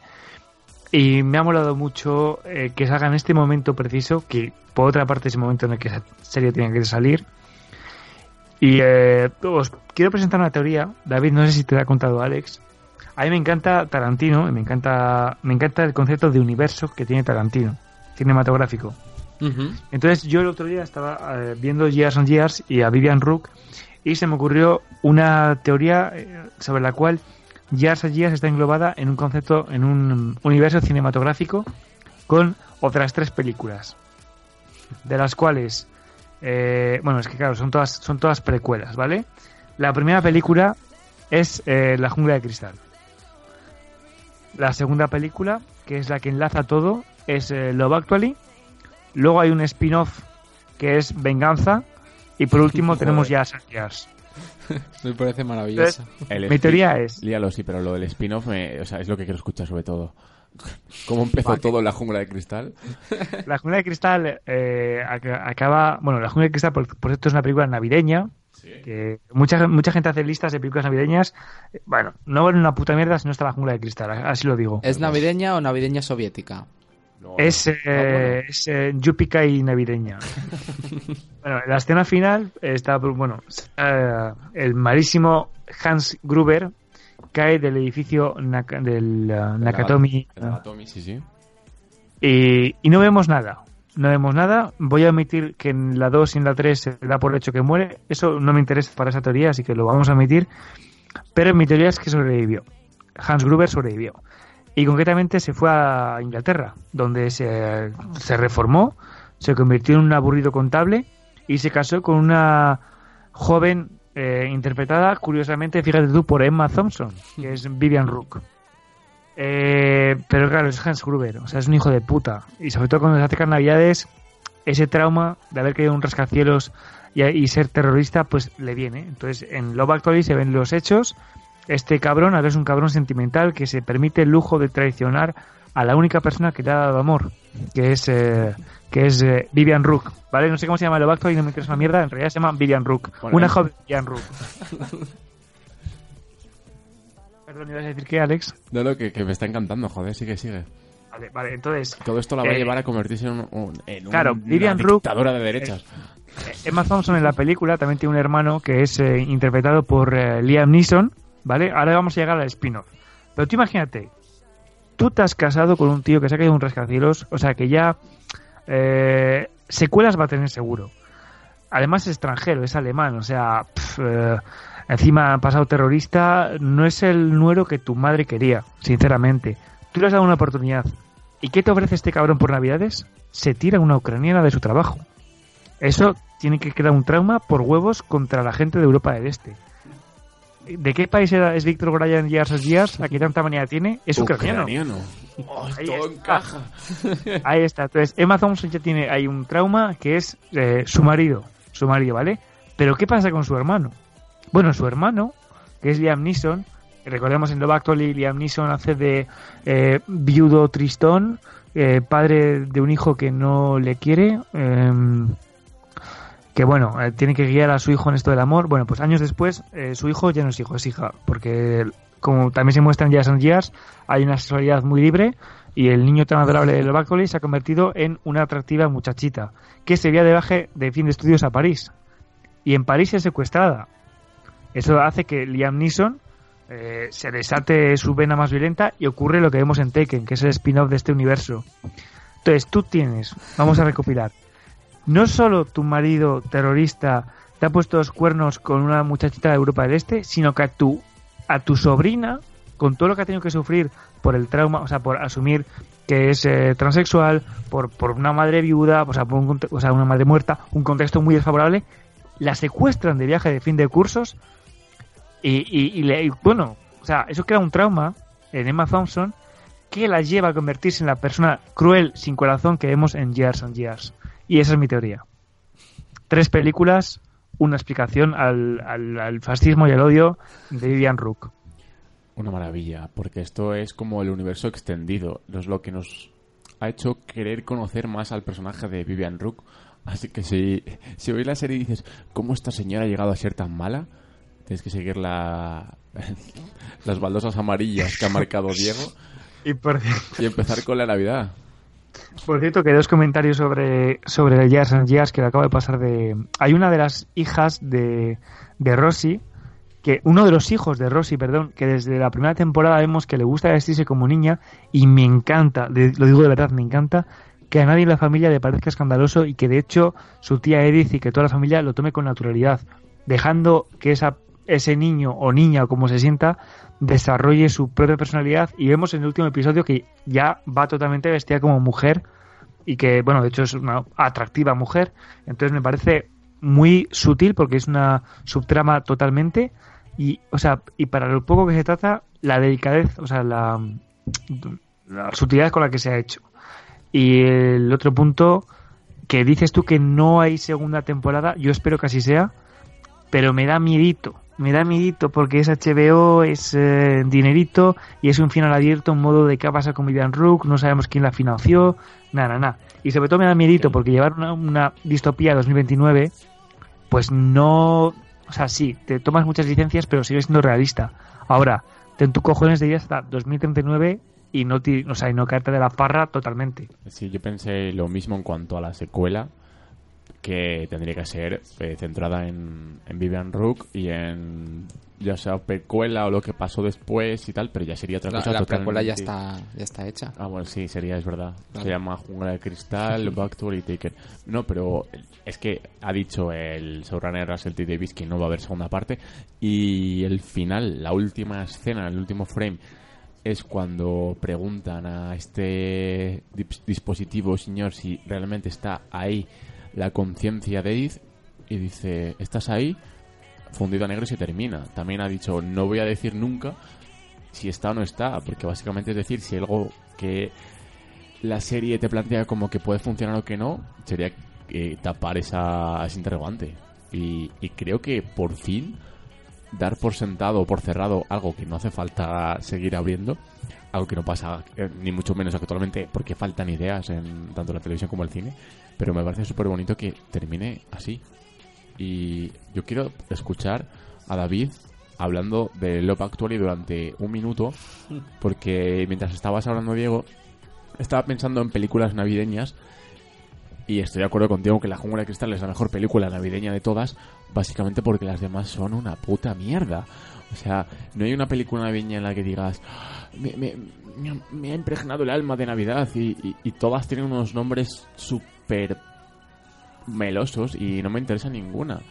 B: y me ha molado mucho eh, que salga en este momento preciso, que por otra parte es el momento en el que esa serie tiene que salir, y eh, os quiero presentar una teoría, David, no sé si te la ha contado Alex. A mí me encanta Tarantino y me encanta, me encanta el concepto de universo que tiene Tarantino, cinematográfico. Entonces yo el otro día estaba eh, viendo Years and Years y a Vivian Rook y se me ocurrió una teoría eh, sobre la cual Years and Years está englobada en un concepto, en un universo cinematográfico con otras tres películas, de las cuales, eh, bueno, es que claro, son todas, son todas precuelas, ¿vale? La primera película es eh, La jungla de cristal. La segunda película, que es la que enlaza todo, es eh, Love Actually. Luego hay un spin-off que es Venganza. Y por último tenemos and Jazz.
C: Me parece maravilloso.
B: Mi teoría es...
A: Líalo, sí, pero lo del spin-off me- o sea, es lo que quiero escuchar sobre todo. ¿Cómo empezó todo en la jungla de cristal?
B: La jungla de cristal eh, ac- acaba... Bueno, la jungla de cristal, por, por cierto, es una película navideña. Que mucha, mucha gente hace listas de películas navideñas. Eh, Bueno, no vale una puta mierda si no está la jungla de cristal, así lo digo.
C: ¿Es navideña o navideña soviética?
A: No,
B: Es,
A: no,
B: eh,
A: bueno.
B: es eh, Yupica y navideña. bueno, en la escena final está, bueno, eh, el malísimo Hans Gruber cae del edificio Naka- del eh, Nakatomi
A: El Nakatomi, sí, sí.
B: y, y no vemos nada. No vemos nada. Voy a omitir que en la 2 y en la 3 se da por hecho que muere. Eso no me interesa para esa teoría, así que lo vamos a omitir. Pero mi teoría es que sobrevivió. Hans Gruber sobrevivió. Y concretamente se fue a Inglaterra, donde se, se reformó, se convirtió en un aburrido contable y se casó con una joven eh, interpretada, curiosamente, fíjate tú, por Emma Thompson, que es Vivian Rook. Eh, pero claro, es Hans Gruber, o sea, es un hijo de puta. Y sobre todo cuando se acercan Navidades, ese trauma de haber caído en un rascacielos y, y ser terrorista, pues le viene. Entonces, en Love Actually se ven los hechos. Este cabrón ahora es un cabrón sentimental que se permite el lujo de traicionar a la única persona que le ha dado amor, que es eh, que es eh, Vivian Rook, ¿vale? No sé cómo se llama Love Actually, no me interesa una mierda, en realidad se llama Vivian Rook.
A: Bueno,
B: una joven Vivian Rook. Perdón, ¿ibas a decir qué, Alex?
A: No, no, que, que me está encantando, joder, sigue, sigue.
B: Vale, vale, entonces
A: Todo esto la va a
B: Eh,
A: llevar a convertirse en, un, en
B: claro,
A: una
B: Vivian Rook-
A: de derechas.
B: Emma Thompson en la película también tiene un hermano que es eh, interpretado por eh, Liam Neeson, ¿vale? Ahora vamos a llegar al spin-off. Pero tú imagínate, tú te has casado con un tío que se ha caído en un rascacielos, o sea que ya eh, secuelas va a tener seguro. Además es extranjero, es alemán, o sea, eh, encima ha pasado terrorista, no es el nuero que tu madre quería, sinceramente. Tú le has dado una oportunidad. ¿Y qué te ofrece este cabrón por Navidades? Se tira una ucraniana de su trabajo. Eso tiene que quedar un trauma por huevos contra la gente de Europa del Este. ¿De qué país era- es Víctor Bryan Years Years? ¿A qué tanta manía tiene? Es ucraniano.
A: Oh,
B: Ahí
A: todo
B: está.
A: encaja.
B: Ahí está. Entonces, Emma Thompson ya tiene ahí un trauma que es eh, su marido. Su marido, ¿vale? Pero ¿qué pasa con su hermano? Bueno, su hermano, que es Liam Neeson, recordemos en Love Actually, Liam Neeson hace de eh, viudo tristón, eh, padre de un hijo que no le quiere, em, que bueno, eh, tiene que guiar a su hijo en esto del amor. Bueno, pues años después, su hijo ya no es hijo, es hija, porque como también se muestra en Years and Years, hay una sexualidad muy libre y el niño tan adorable de Love Actually se ha convertido en una atractiva muchachita que se vía de viaje de fin de estudios a París. Y en París es secuestrada. Eso hace que Liam Neeson eh, se desate su vena más violenta y ocurre lo que vemos en Taken, que es el spin-off de este universo. Entonces tú tienes, vamos a recopilar, no solo tu marido terrorista te ha puesto los cuernos con una muchachita de Europa del Este, sino que a tu, a tu sobrina, con todo lo que ha tenido que sufrir por el trauma, o sea, por asumir que es eh, transexual, por, por una madre viuda, o sea, por un o sea, una madre muerta, un contexto muy desfavorable, la secuestran de viaje de fin de cursos y, y- le- bueno, o sea, eso crea un trauma en Emma Thompson que la lleva a convertirse en la persona cruel, sin corazón que vemos en Years and Years. Y esa es mi teoría. Tres películas, una explicación al, al- fascismo y al odio de Vivian Rook.
A: Una maravilla, porque esto es como el universo extendido, es lo que nos ha hecho querer conocer más al personaje de Vivian Rook. Así que si, si veis la serie y dices, ¿cómo esta señora ha llegado a ser tan mala? Tienes que seguir la, las baldosas amarillas que ha marcado Diego
B: Y por,
A: y empezar con la Navidad.
B: por cierto, que dos comentarios sobre, sobre Years and Years que le acabo de pasar de... Hay una de las hijas de, de Rosy, que uno de los hijos de Rosy, perdón, que desde la primera temporada vemos que le gusta vestirse como niña y me encanta, lo digo de verdad, me encanta que a nadie en la familia le parezca escandaloso y que de hecho su tía Edith y que toda la familia lo tome con naturalidad, dejando que esa, ese niño o niña como se sienta desarrolle su propia personalidad y vemos en el último episodio que ya va totalmente vestida como mujer y que, bueno, de hecho es una atractiva mujer. Entonces me parece muy sutil porque es una subtrama totalmente y, o sea, y para lo poco que se trata, la delicadez, o sea, la, la sutilidad con la que se ha hecho. Y el otro punto que dices tú que no hay segunda temporada, yo espero que así sea, pero me da miedito, me da miedito porque es HBO, es eh, dinerito y es un final abierto, un modo de qué pasa con Vivian Rook, no sabemos quién la financió, nada, nada. Y sobre todo me da miedito porque llevar una, una distopía 2029, pues no, o sea, sí, te tomas muchas licencias, pero sigues siendo realista. Ahora, ten tu cojones de ir hasta 2039 y no, ti- o sea, y no caerte de la parra totalmente.
A: Sí, yo pensé lo mismo en cuanto a la secuela, que tendría que ser eh, centrada en, en Vivian Rook y en ya sea precuela o lo que pasó después y tal, pero ya sería otra cosa
C: la precuela ya está, ya está hecha.
A: Ah, bueno, sí, sería, es verdad. Se llama Jungla de Cristal, Backdoor y Taken. No, pero es que ha dicho el showrunner Russell T. Davis que no va a haber segunda parte. Y el final, la última escena, el último frame, es cuando preguntan a este dispositivo, señor, si realmente está ahí la conciencia de Edith. Y dice, ¿estás ahí? Fundido a negro y se termina. También ha dicho, no voy a decir nunca si está o no está, porque básicamente es decir, si algo que la serie te plantea como que puede funcionar o que no, sería eh, tapar esa, ese interrogante. Y, y creo que por fin dar por sentado o por cerrado algo que no hace falta seguir abriendo, algo que no pasa eh, ni mucho menos actualmente porque faltan ideas en tanto la televisión como el cine, pero me parece súper bonito que termine así. Y yo quiero escuchar a David hablando de Love Actually durante un minuto, porque mientras estabas hablando, Diego, estaba pensando en películas navideñas y estoy de acuerdo contigo que La Jungla de Cristal es la mejor película navideña de todas, básicamente porque las demás son una puta mierda. O sea, no hay una película navideña en la que digas, "Ah, me, me- me ha- me ha impregnado el alma de Navidad y, y- y todas tienen unos nombres súper melosos y no me interesa ninguna.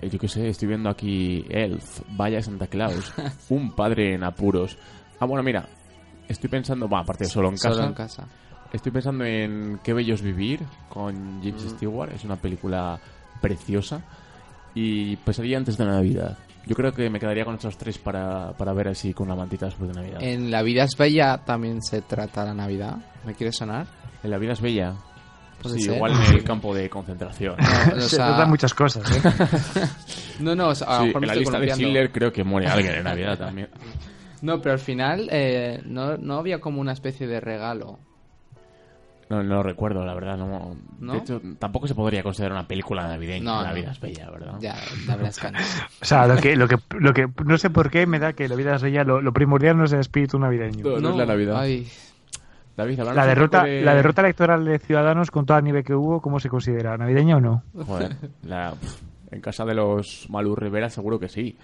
A: Eh, Yo qué sé, estoy viendo aquí Elf, Vaya Santa Claus, Un Padre en Apuros. Ah, bueno, mira, estoy pensando, bueno, aparte de solo en casa,
C: Solo en casa.
A: Estoy pensando en Qué Bello es Vivir con James
C: Mm.
A: Stewart, es una película preciosa. Y Pesadilla antes de Navidad. Yo creo que me quedaría con estos tres para, para ver así con una mantita después de Navidad.
C: En La vida es bella también se trata la Navidad. ¿Me quiere sonar?
A: En La vida es bella.
C: Puede
A: Sí,
C: ser.
A: igual en el campo de concentración.
C: No, o
B: Se tratan muchas cosas, ¿eh?
C: no, no, o sea, a lo
A: Sí,
C: mejor me
A: en la
C: estoy
A: lista de. Schindler creo que muere alguien en Navidad también.
C: No, pero al final eh, no, no había como una especie de regalo.
A: No, no lo recuerdo, la verdad. No,
C: ¿No?
A: De hecho, tampoco se podría considerar una película navideña.
C: No,
A: la
C: no.
A: vida es bella, ¿verdad?
C: Ya, la verdad es que no.
B: O sea, lo que, lo que, lo que no sé por qué me da que la vida es ella, lo, lo primordial no es el espíritu navideño.
A: No, no es la Navidad.
C: Ay,
A: David,
B: La derrota,
A: de-
B: la derrota electoral de Ciudadanos con toda la nieve que hubo, ¿cómo se considera? ¿Navideña o no?
A: Joder, la- en casa de los Malú Rivera seguro que sí.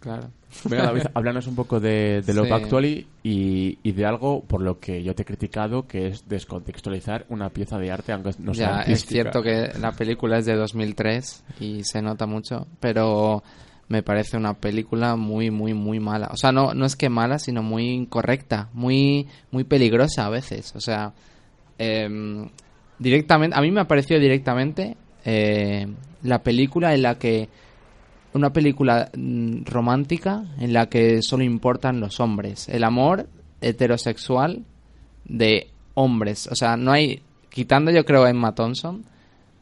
C: Claro.
A: Venga, David, háblanos un poco de, de Love
C: Sí.
A: Actually y, y de algo por lo que yo te he criticado, que es descontextualizar una pieza de arte, aunque no sea
C: ya, es cierto que la película es de 2003 y se nota mucho, pero me parece una película muy, muy, muy mala. O sea, no, no es que mala, sino muy incorrecta, muy, muy peligrosa a veces. O sea, em, directamente, a mí me ha parecido directamente eh, la película en la que una película mm, romántica en la que solo importan los hombres, el amor heterosexual de hombres, o sea, no hay quitando yo creo a Emma Thompson,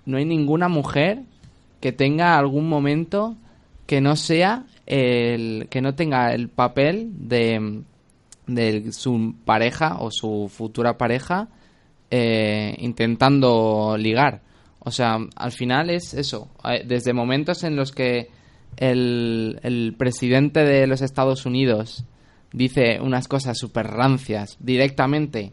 C: no hay ninguna mujer que tenga algún momento que no sea el que no tenga el papel de de su pareja o su futura pareja eh, intentando ligar. O sea, al final es eso. Eh, Desde momentos en los que el, el presidente de los Estados Unidos dice unas cosas súper rancias directamente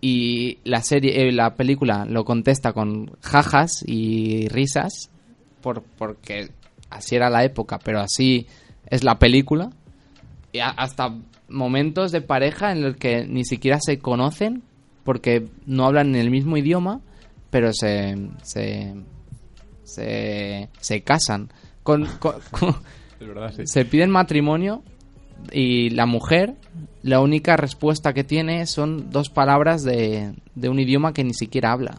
C: y la serie, eh, la película lo contesta con jajas y risas por, porque así era la época, pero así es la película. Y hasta momentos de pareja en los que ni siquiera se conocen porque no hablan el mismo idioma, pero se se se, se casan. Con, con- con-
A: Es verdad, sí.
C: se piden matrimonio y la mujer la única respuesta que tiene son dos palabras de, de un idioma que ni siquiera habla.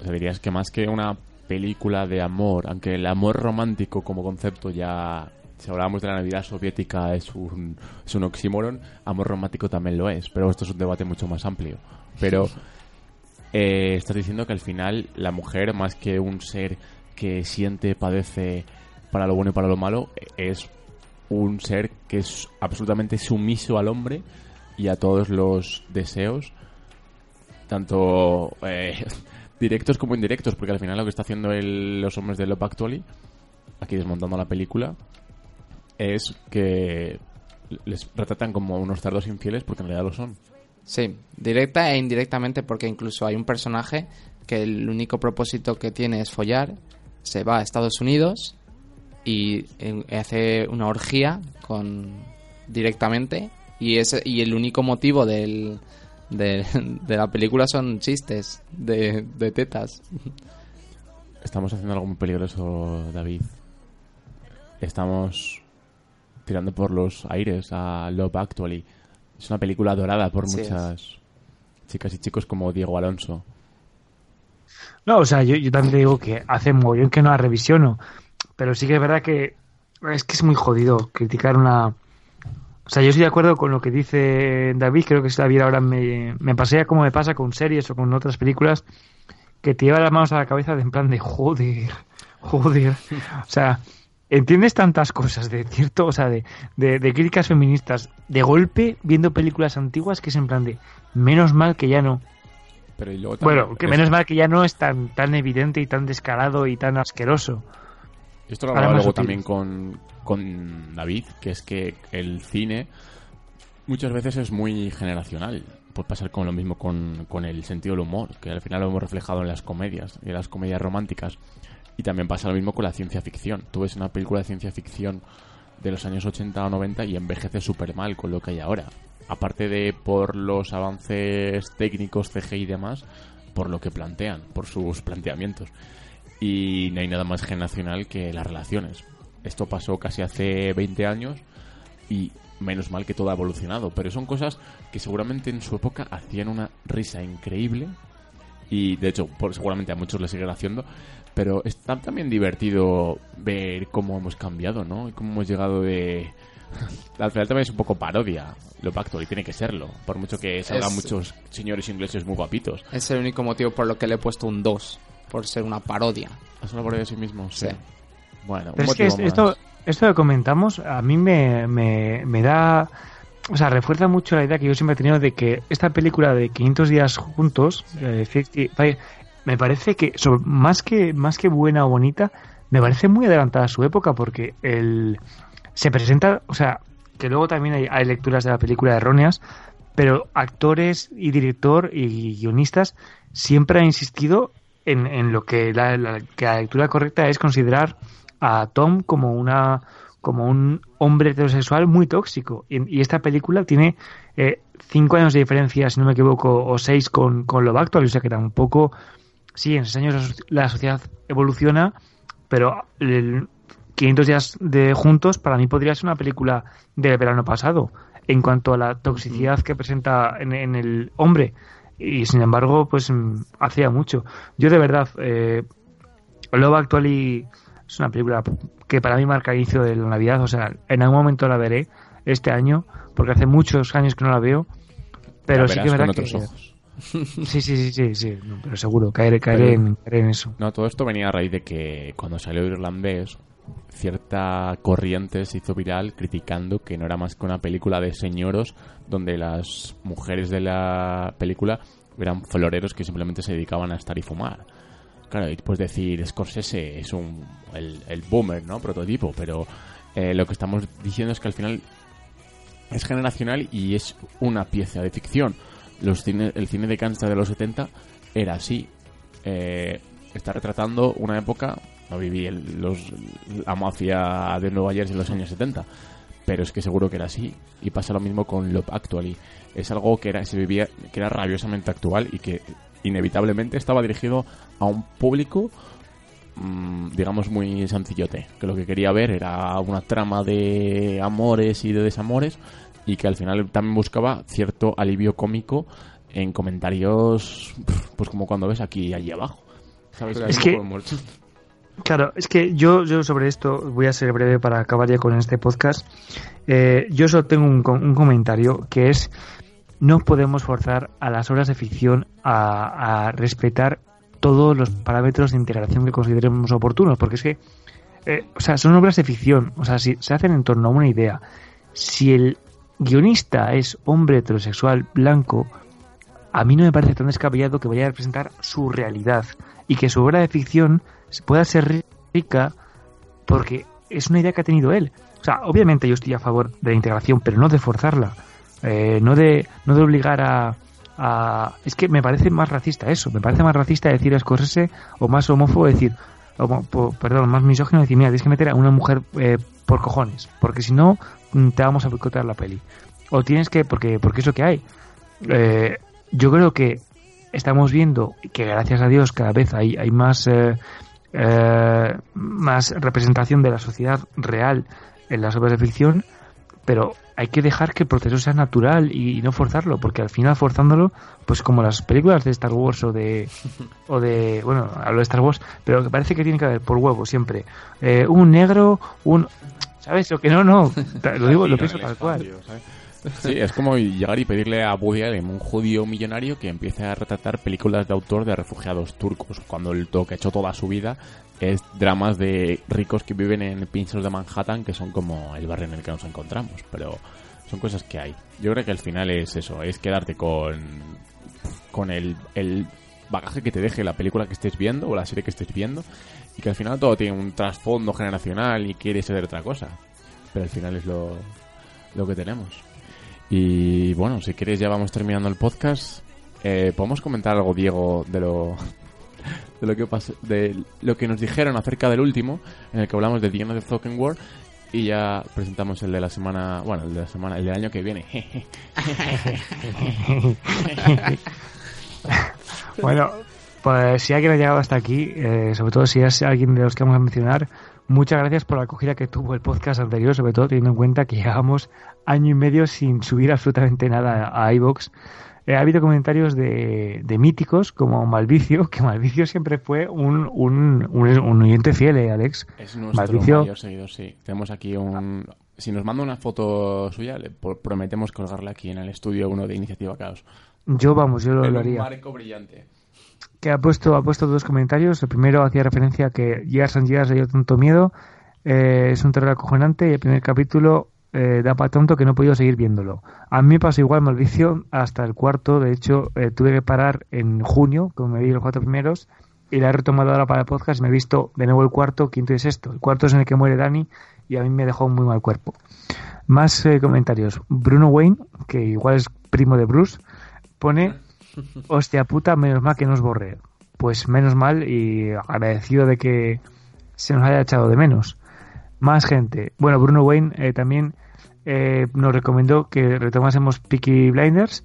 A: O sea, dirías que más que una película de amor, aunque el amor romántico como concepto ya, si hablábamos de la Navidad soviética, es un, es un oxímoron, amor romántico también lo es, pero esto es un debate mucho más amplio. Pero eh, estás diciendo que al final la mujer, más que un ser que siente, padece para lo bueno y para lo malo, es un ser que es absolutamente sumiso al hombre y a todos los deseos tanto eh, directos como indirectos, porque al final lo que está haciendo el- los hombres de Love Actually, aquí desmontando la película, es que les retratan como unos cerdos infieles porque en realidad lo son.
C: Sí, directa e indirectamente porque incluso hay un personaje que el único propósito que tiene es follar, se va a Estados Unidos y hace una orgía con directamente y ese y el único motivo del, de, de la película son chistes de, de tetas.
A: Estamos haciendo algo muy peligroso, David. Estamos tirando por los aires a Love Actually. Es una película adorada por muchas chicas y chicos como Diego Alonso.
B: No, o sea, yo, yo también te digo que hace mogollón que no la revisiono, pero sí que es verdad que es que es muy jodido criticar una... O sea, yo estoy de acuerdo con lo que dice David, creo que la viera ahora me, me pasaría como me pasa con series o con otras películas, que te lleva las manos a la cabeza de en plan de joder, joder. O sea, entiendes tantas cosas de cierto, o sea, de, de, de críticas feministas de golpe viendo películas antiguas que es en plan de menos mal que ya no.
A: Pero y luego
B: Bueno, que
A: es-
B: menos mal que ya no es tan, tan evidente y tan descarado y tan asqueroso.
A: Esto lo hablaba luego
B: útiles.
A: también con, con David, que es que el cine muchas veces es muy generacional. Puede pasar con lo mismo con, con el sentido del humor, que al final lo hemos reflejado en las comedias y en las comedias románticas. Y también pasa lo mismo con la ciencia ficción. Tú ves una película de ciencia ficción de los años 80 o 90 y envejece súper mal con lo que hay ahora. Aparte de por los avances técnicos, CG y demás, por lo que plantean, por sus planteamientos y no hay nada más generacional que las relaciones. Esto pasó casi hace 20 años y menos mal que todo ha evolucionado, pero son cosas que seguramente en su época hacían una risa increíble y de hecho por, seguramente a muchos les siguen haciendo, pero está también divertido ver cómo hemos cambiado, ¿no? Y cómo hemos llegado de... Al final también es un poco parodia, lo pacto y tiene que serlo, por mucho que salgan
C: Es-
A: muchos señores ingleses muy guapitos.
C: Es el único motivo por lo que le he puesto un 2, por ser una parodia.
A: ¿Es una parodia de sí mismo?
C: Sí.
A: Bueno, un
B: Pero es que esto, esto que comentamos a mí me, me, me da... O sea, refuerza mucho la idea que yo siempre he tenido de que esta película de 500 días juntos, eh, 50 Fire, me parece que, más que más que buena o bonita, me parece muy adelantada a su época porque el se presenta, o sea, que luego también hay, hay lecturas de la película erróneas, pero actores y director y guionistas siempre han insistido en, en lo que la, la- que la lectura correcta es considerar a Tom como una como un hombre heterosexual muy tóxico. Y, esta película tiene eh, cinco años de diferencia, si no me equivoco, o seis con, con Love Actual, o sea que tampoco, sí, en esos años la sociedad evoluciona, pero el 500 días de juntos para mí podría ser una película del verano pasado en cuanto a la toxicidad que presenta en, el hombre y sin embargo pues mm, hacía mucho yo de verdad eh, Love Actually es una película que para mí marca el inicio de la Navidad. O sea, en algún momento la veré este año, porque hace muchos años que no la veo. Pero sí que me
A: otros que... ojos.
B: Sí, sí, sí, sí, sí, pero seguro, caeré, caeré, en, en, eso.
A: No, todo esto venía a raíz de que cuando salió Irlandés, cierta corriente se hizo viral criticando que no era más que una película de señoros donde las mujeres de la película eran floreros que simplemente se dedicaban a estar y fumar. Claro, y puedes decir, Scorsese es un, el, boomer, ¿no? Prototipo, pero eh, lo que estamos diciendo es que al final es generacional y es una pieza de ficción. Los cine, el cine de Kansas de los 70 era así. Eh, está retratando una época, no viví el, los, la mafia de Nueva Jersey en los años 70, pero es que seguro que era así. Y pasa lo mismo con Love Actually. Es algo que era, se vivía, que era rabiosamente actual y que inevitablemente estaba dirigido a un público mm, digamos muy sencillote que lo que quería ver era una trama de amores y de desamores y que al final también buscaba cierto alivio cómico en comentarios pues como cuando ves aquí y allí abajo
B: ¿sabes? es que Claro, es que yo, yo sobre esto voy a ser breve para acabar ya con este podcast. Eh, yo solo tengo un, un comentario que es no podemos forzar a las obras de ficción a, respetar todos los parámetros de integración que consideremos oportunos, porque es que, eh, o sea, son obras de ficción, o sea, si se hacen en torno a una idea, si el guionista es hombre heterosexual blanco, a mí no me parece tan descabellado que vaya a representar su realidad y que su obra de ficción pueda ser rica porque es una idea que ha tenido él. O sea, obviamente yo estoy a favor de la integración, pero no de forzarla. Eh, no, de, no de obligar a, Es que me parece más racista eso, me parece más racista decir a Scorsese o más homófobo decir, perdón, más misógino decir, mira, tienes que meter a una mujer eh, por cojones, porque si no mm, te vamos a boicotear la peli. O tienes que, porque, porque es lo que hay. Eh, yo creo que estamos viendo que gracias a Dios cada vez hay, hay más, más representación de la sociedad real en las obras de ficción, pero hay que dejar que el proceso sea natural y, no forzarlo, porque al final forzándolo, pues como las películas de Star Wars o de, o de bueno, hablo de Star Wars, pero que parece que tiene que haber por huevo siempre eh, un negro, un, ¿sabes? O que no, no, lo digo, lo pienso tal cual.
A: Sí, es como llegar y pedirle a Woody Allen, un judío millonario, que empiece a retratar películas de autor de refugiados turcos, cuando el to que ha hecho toda su vida es dramas de ricos que viven en pinchos de Manhattan, que son como el barrio en el que nos encontramos, pero son cosas que hay. Yo creo que al final es eso, es quedarte con, con el, el bagaje que te deje la película que estés viendo o la serie que estés viendo, y que al final todo tiene un trasfondo generacional y quiere ser otra cosa, pero al final es lo, lo que tenemos. Y bueno, si quieres ya vamos terminando el podcast. Eh, ¿Podemos comentar algo, Diego, de lo, de lo que lo que nos dijeron acerca del último, en el que hablamos de The End of y ya presentamos el de la semana, bueno, el de la semana, el del año que viene.
B: bueno, pues si alguien ha llegado hasta aquí, eh, sobre todo si es alguien de los que vamos a mencionar, muchas gracias por la acogida que tuvo el podcast anterior, sobre todo teniendo en cuenta que llevamos año y medio sin subir absolutamente nada a iBox. Eh, ha habido comentarios de, de, míticos como Malvicio, que Malvicio siempre fue un, un, un, oyente fiel, ¿eh, Alex.
A: Es nuestro mayor seguidor, sí. Tenemos aquí un... Si nos manda una foto suya, le prometemos colgarla aquí en el estudio uno de Iniciativa Caos.
B: Yo, vamos, yo lo, haría.
A: Un marco brillante.
B: Que ha puesto, ha puesto dos comentarios. El primero hacía referencia a que Years and Years le dio tanto miedo. Eh, es un terror acojonante y el primer capítulo eh, da para tonto que no he podido seguir viéndolo. A mí me pasó igual Malvicio hasta el cuarto, de hecho eh, tuve que parar en junio, como me vi los cuatro primeros, y la he retomado ahora para el podcast, me he visto de nuevo el cuarto, quinto y sexto. El cuarto es en el que muere Dani y a mí me dejó muy mal cuerpo. Más eh, comentarios. Bruno Wayne, que igual es primo de Bruce, pone, hostia puta, menos mal que nos borré. Pues menos mal y agradecido de que se nos haya echado de menos. Más gente. Bueno, Bruno Wayne eh, también eh, nos recomendó que retomásemos Peaky Blinders,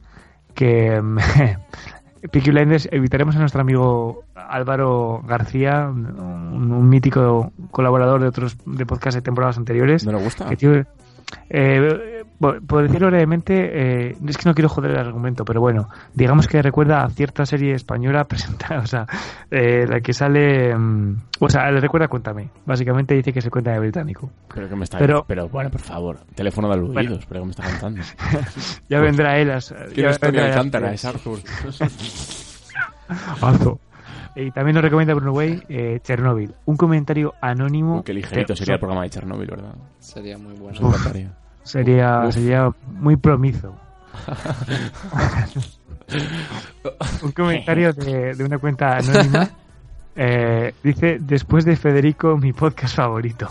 B: que Peaky Blinders evitaremos a nuestro amigo Álvaro García, un, un mítico colaborador de otros de podcast de temporadas anteriores.
A: ¿No le gusta?
B: que tiene- eh, por por decirlo brevemente, eh, es que no quiero joder el argumento, pero bueno, digamos que recuerda a cierta serie española presentada, o sea, eh, la que sale, mm, o sea, le recuerda Cuéntame. Básicamente dice que se cuenta de británico.
A: Pero que me está
B: Pero-
A: pero bueno, por favor, teléfono de aludidos,
B: Bueno.
A: pero que me está contando.
B: Ya vendrá él.
A: ¿Quién
B: ya
A: es Tony Alcántara? Es Arthur.
B: Azo. Y también nos recomienda Bruno Way eh, Chernobyl, un comentario anónimo.
A: Uy, qué ligerito
B: que-
A: sería el programa de Chernobyl, ¿verdad?
C: Sería muy bueno.
B: Sería,
A: Uf.
B: sería muy promizo. Un comentario de, de una cuenta anónima. eh, dice, después de Federico, mi podcast favorito.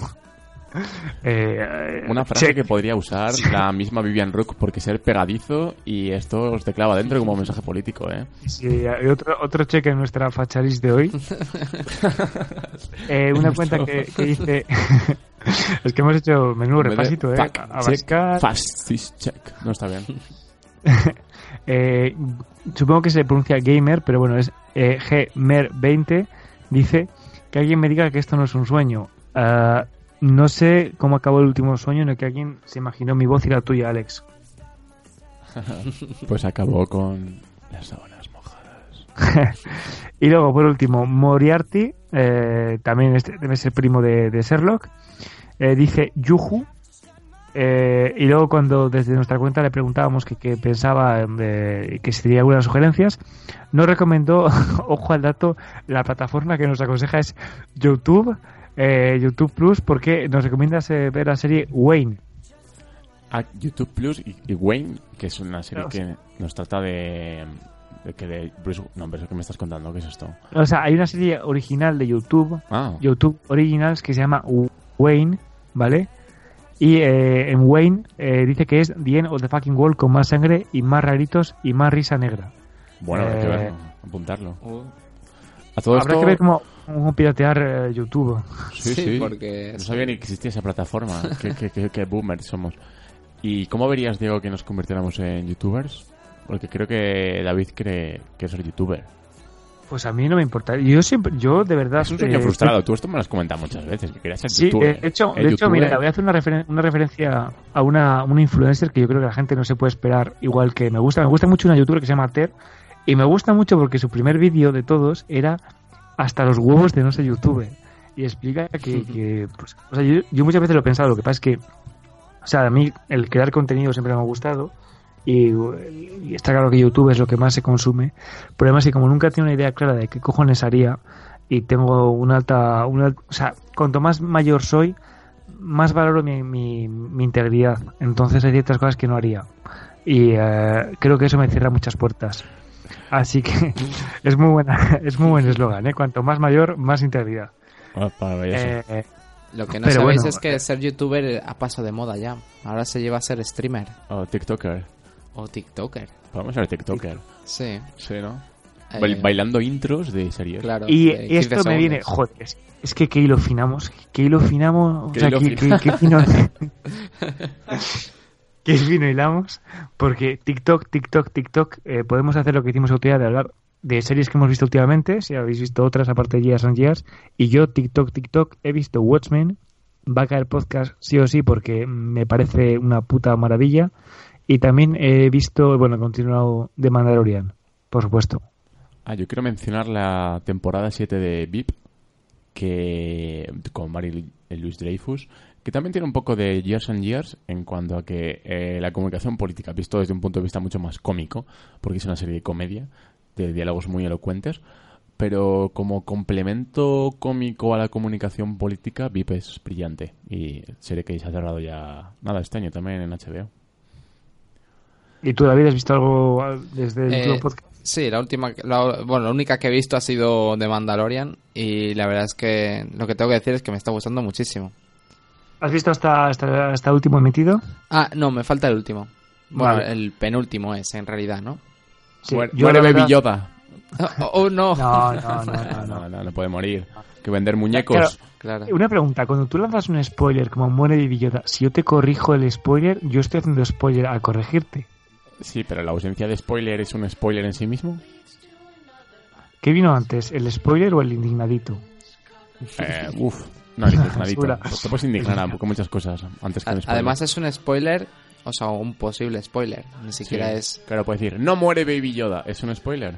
B: Eh,
A: Una frase que podría usar la misma Vivian Rook porque ser pegadizo y esto os te clava dentro como mensaje político, ¿eh?
B: Sí, hay otro, otro cheque en nuestra facharis de hoy. Eh, una cuenta que, que dice... es que hemos hecho menudo repasito, ¿eh?
A: Fact
B: A
A: check. No está bien.
B: Eh, supongo que se pronuncia gamer, pero bueno, es eh, gmer20. Dice que alguien me diga que esto no es un sueño. Ah, no sé cómo acabó el último sueño en el que alguien se imaginó mi voz y la tuya, Alex.
A: Pues acabó con las sábanas mojadas.
B: y luego, por último, Moriarty, eh, también este debe ser primo de, de Sherlock, eh, dice Yuhu. eh, y luego cuando desde nuestra cuenta le preguntábamos que, que pensaba eh, que si tenía algunas sugerencias, nos recomendó, ojo al dato, la plataforma que nos aconseja es YouTube, YouTube Plus, porque nos recomienda ver la serie Wayne.
A: A YouTube Plus y, y Wayne, que es una serie
B: No,
A: que nos trata de que de Bruce... No, pero ¿qué me estás contando? ¿Qué es esto?
B: O sea, hay una serie original de YouTube
A: Ah,
B: YouTube Originals que se llama Wayne, ¿vale? Y eh, en Wayne eh, dice que es The End of the Fucking World con más sangre y más raritos y más risa negra.
A: bueno, hay que
B: eh,
A: verlo, apuntarlo.
C: Uh,
A: A todo
B: Habrá
A: esto...
B: que ver cómo, cómo piratear eh, YouTube.
A: Sí,
C: Sí,
A: sí.
C: porque
A: No sabía ni que existía esa plataforma. qué, qué, qué- qué boomers somos. ¿Y cómo verías, Diego, que nos convirtiéramos en youtubers? Porque creo que David cree que es el youtuber.
B: Pues a mí no me importa. Yo siempre, yo de verdad.
A: Es un sueño
B: eh,
A: frustrado. Tú esto me lo has comentado muchas veces, que querías ser
B: Sí,
A: youtuber.
B: eh, de hecho, de hecho mira, voy a hacer una, referen- una referencia a una, una influencer que yo creo que la gente no se puede esperar igual que me gusta. Me gusta mucho una youtuber que se llama Ter y me gusta mucho porque su primer vídeo de todos era hasta los huevos de no ser youtuber. Y explica que, que, pues, o sea, yo, yo muchas veces lo he pensado, lo que pasa es que, o sea, a mí el crear contenido siempre me ha gustado y, y está claro que YouTube es lo que más se consume. El problema es que como nunca tengo una idea clara de qué cojones haría y tengo una alta, una, o sea, cuanto más mayor soy, más valoro mi, mi, mi integridad. Entonces hay ciertas cosas que no haría. Y eh, creo que eso me cierra muchas puertas. Así que es muy buena, es muy buen eslogan, ¿eh? Cuanto más mayor, más integridad.
A: Ah.
B: Eh, eh,
C: Lo que no
B: Pero
C: sabéis
B: bueno,
C: es que ser youtuber ha pasado de moda ya. Ahora se lleva a ser streamer
A: O TikToker.
C: O tiktoker.
A: Podemos ser TikToker.
C: Sí.
A: Sí, ¿no?
C: Eh,
A: Bail- Bailando intros de series.
C: Claro.
B: y
C: de 15
B: esto me viene, joder, es, es que qué hilo finamos, qué hilo finamos, o
A: Qué
B: sea,
A: hilo
B: qué fino, qué fino hilamos, porque TikTok, TikTok, TikTok, eh, podemos hacer lo que hicimos el otro día de hablar de series que hemos visto últimamente, si habéis visto otras aparte de Years and Years, y yo, TikTok, TikTok, he visto Watchmen, va a caer podcast sí o sí porque me parece una puta maravilla, y también he visto, bueno, he continuado de Mandalorian, por supuesto.
A: Ah, yo quiero mencionar la temporada 7 de VIP, que con Mary Louise Dreyfus, que también tiene un poco de Years and Years en cuanto a que eh, la comunicación política, visto desde un punto de vista mucho más cómico, porque es una serie de comedia, de diálogos muy elocuentes, pero como complemento cómico a la comunicación política, VIP es brillante. Y serie que se ha cerrado ya, nada, este año también en HBO.
B: ¿Y tú, David, has visto algo desde el
C: Eh,
B: último podcast?
C: Sí, la última, la, bueno, la única que he visto ha sido de Mandalorian y la verdad es que lo que tengo que decir es que me está gustando muchísimo.
B: ¿Has visto hasta, hasta, hasta el último emitido?
C: Ah, no, me falta el último. Bueno,
B: Vale.
C: el penúltimo es en realidad, ¿no?
B: Sí,
A: Muere,
B: yo
A: muere Baby
B: verdad-
A: Yoda.
C: Oh, oh, no.
B: No, no, no, no.
A: No,
B: no.
A: no, no, no puede morir. Que vender muñecos.
B: Claro.
C: Claro.
B: Una pregunta, cuando tú lanzas un spoiler como muere Baby Yoda, si yo te corrijo el spoiler, yo estoy haciendo spoiler al corregirte.
A: Sí, pero la ausencia de spoiler es un spoiler en sí mismo.
B: ¿Qué vino antes, el spoiler o el indignadito?
A: Eh, uf, no, el indignadito. Te puedes indignar con muchas cosas antes que un
C: A-
A: spoiler.
C: Además es un spoiler, o sea, un posible spoiler. Ni siquiera
A: Sí.
C: es...
A: Claro, puedes decir, no muere Baby Yoda. ¿Es un spoiler?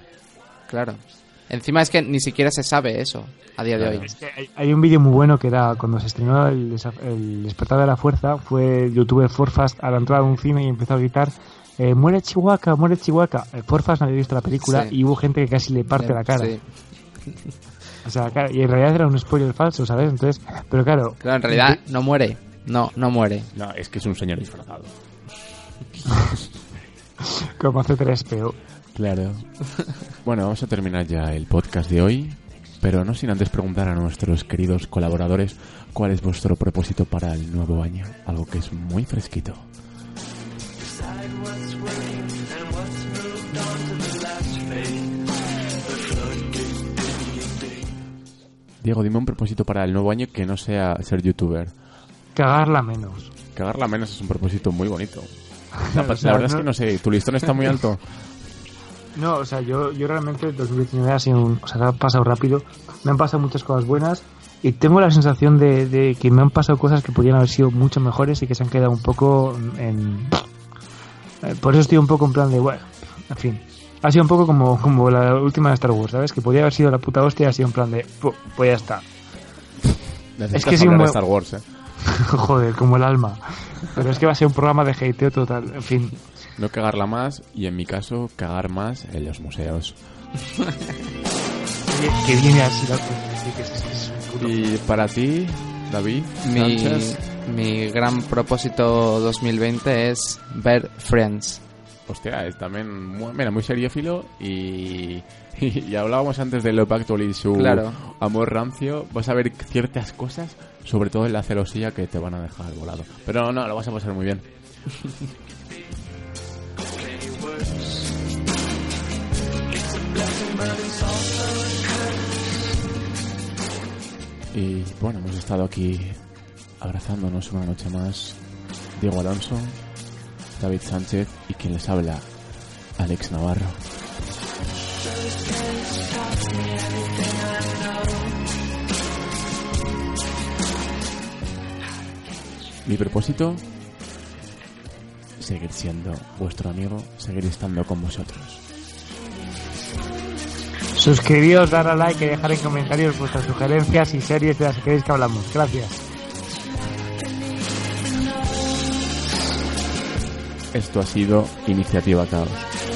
C: Claro. Encima es que ni siquiera se sabe eso a día de hoy.
B: Es que hay, hay un vídeo muy bueno que era cuando se estrenó el, el despertar de la fuerza, fue el youtuber Forfast a la entrada de un cine y empezó a gritar eh, muere Chihuahua, muere Chihuahua. Eh, Forfast no había visto la película
C: Sí.
B: y hubo gente que casi le parte la cara.
C: Sí.
B: O sea, claro, y en realidad era un spoiler falso, ¿sabes? Entonces, pero claro,
C: Claro, en realidad no muere. No, no muere.
A: No, es que es un señor disfrazado.
B: como hace 3PO.
A: Claro. Bueno, vamos a terminar ya el podcast de hoy, pero no sin antes preguntar a nuestros queridos colaboradores cuál es vuestro propósito para el nuevo año, algo que es muy fresquito. Diego, dime un propósito para el nuevo año que no sea ser youtuber.
B: Cagarla menos.
A: Cagarla menos es un propósito muy bonito. La,
B: O sea,
A: la verdad es que no sé, tu listón está muy alto.
B: No, o sea, yo, yo realmente el 2019 ha sido un, o sea, ha pasado rápido. Me han pasado muchas cosas buenas y tengo la sensación de, de que me han pasado cosas que podrían haber sido mucho mejores y que se han quedado un poco en... eh, Por eso estoy un poco en plan de, bueno, en fin. Ha sido un poco como, como la última de Star Wars, ¿sabes? Que podría haber sido la puta hostia y ha sido en plan de, "Pu, pues ya está.
A: Necesitas
B: que sí,
A: hablar de
B: un
A: Star Wars, ¿eh?
B: Joder, como el alma. Pero es que va a ser un programa de hateo total. En fin,
A: No cagarla más y en mi caso cagar más en los museos.
B: que viene así la sí, que es- es un puto-
A: Y para ti, David,
C: Mi,
A: Sánchez,
C: mi gran propósito 2020 es ver Friends.
A: hostia, es también muy, mira, muy seriófilo y, y, hablábamos antes de Love Actually y su
C: Claro.
A: amor rancio. Vas a ver ciertas cosas, sobre todo en la celosía, que te van a dejar volado. Pero no, lo vas a pasar muy bien. Y bueno, hemos estado aquí abrazándonos una noche más. Diego Alonso, David Sánchez y quien les habla, Alex Navarro. Mi propósito, seguir siendo vuestro amigo, seguir estando con vosotros.
B: Suscribíos, dar a like y dejar en comentarios vuestras sugerencias y series de las que queréis que hablamos. Gracias.
A: Esto ha sido Iniciativa Caos.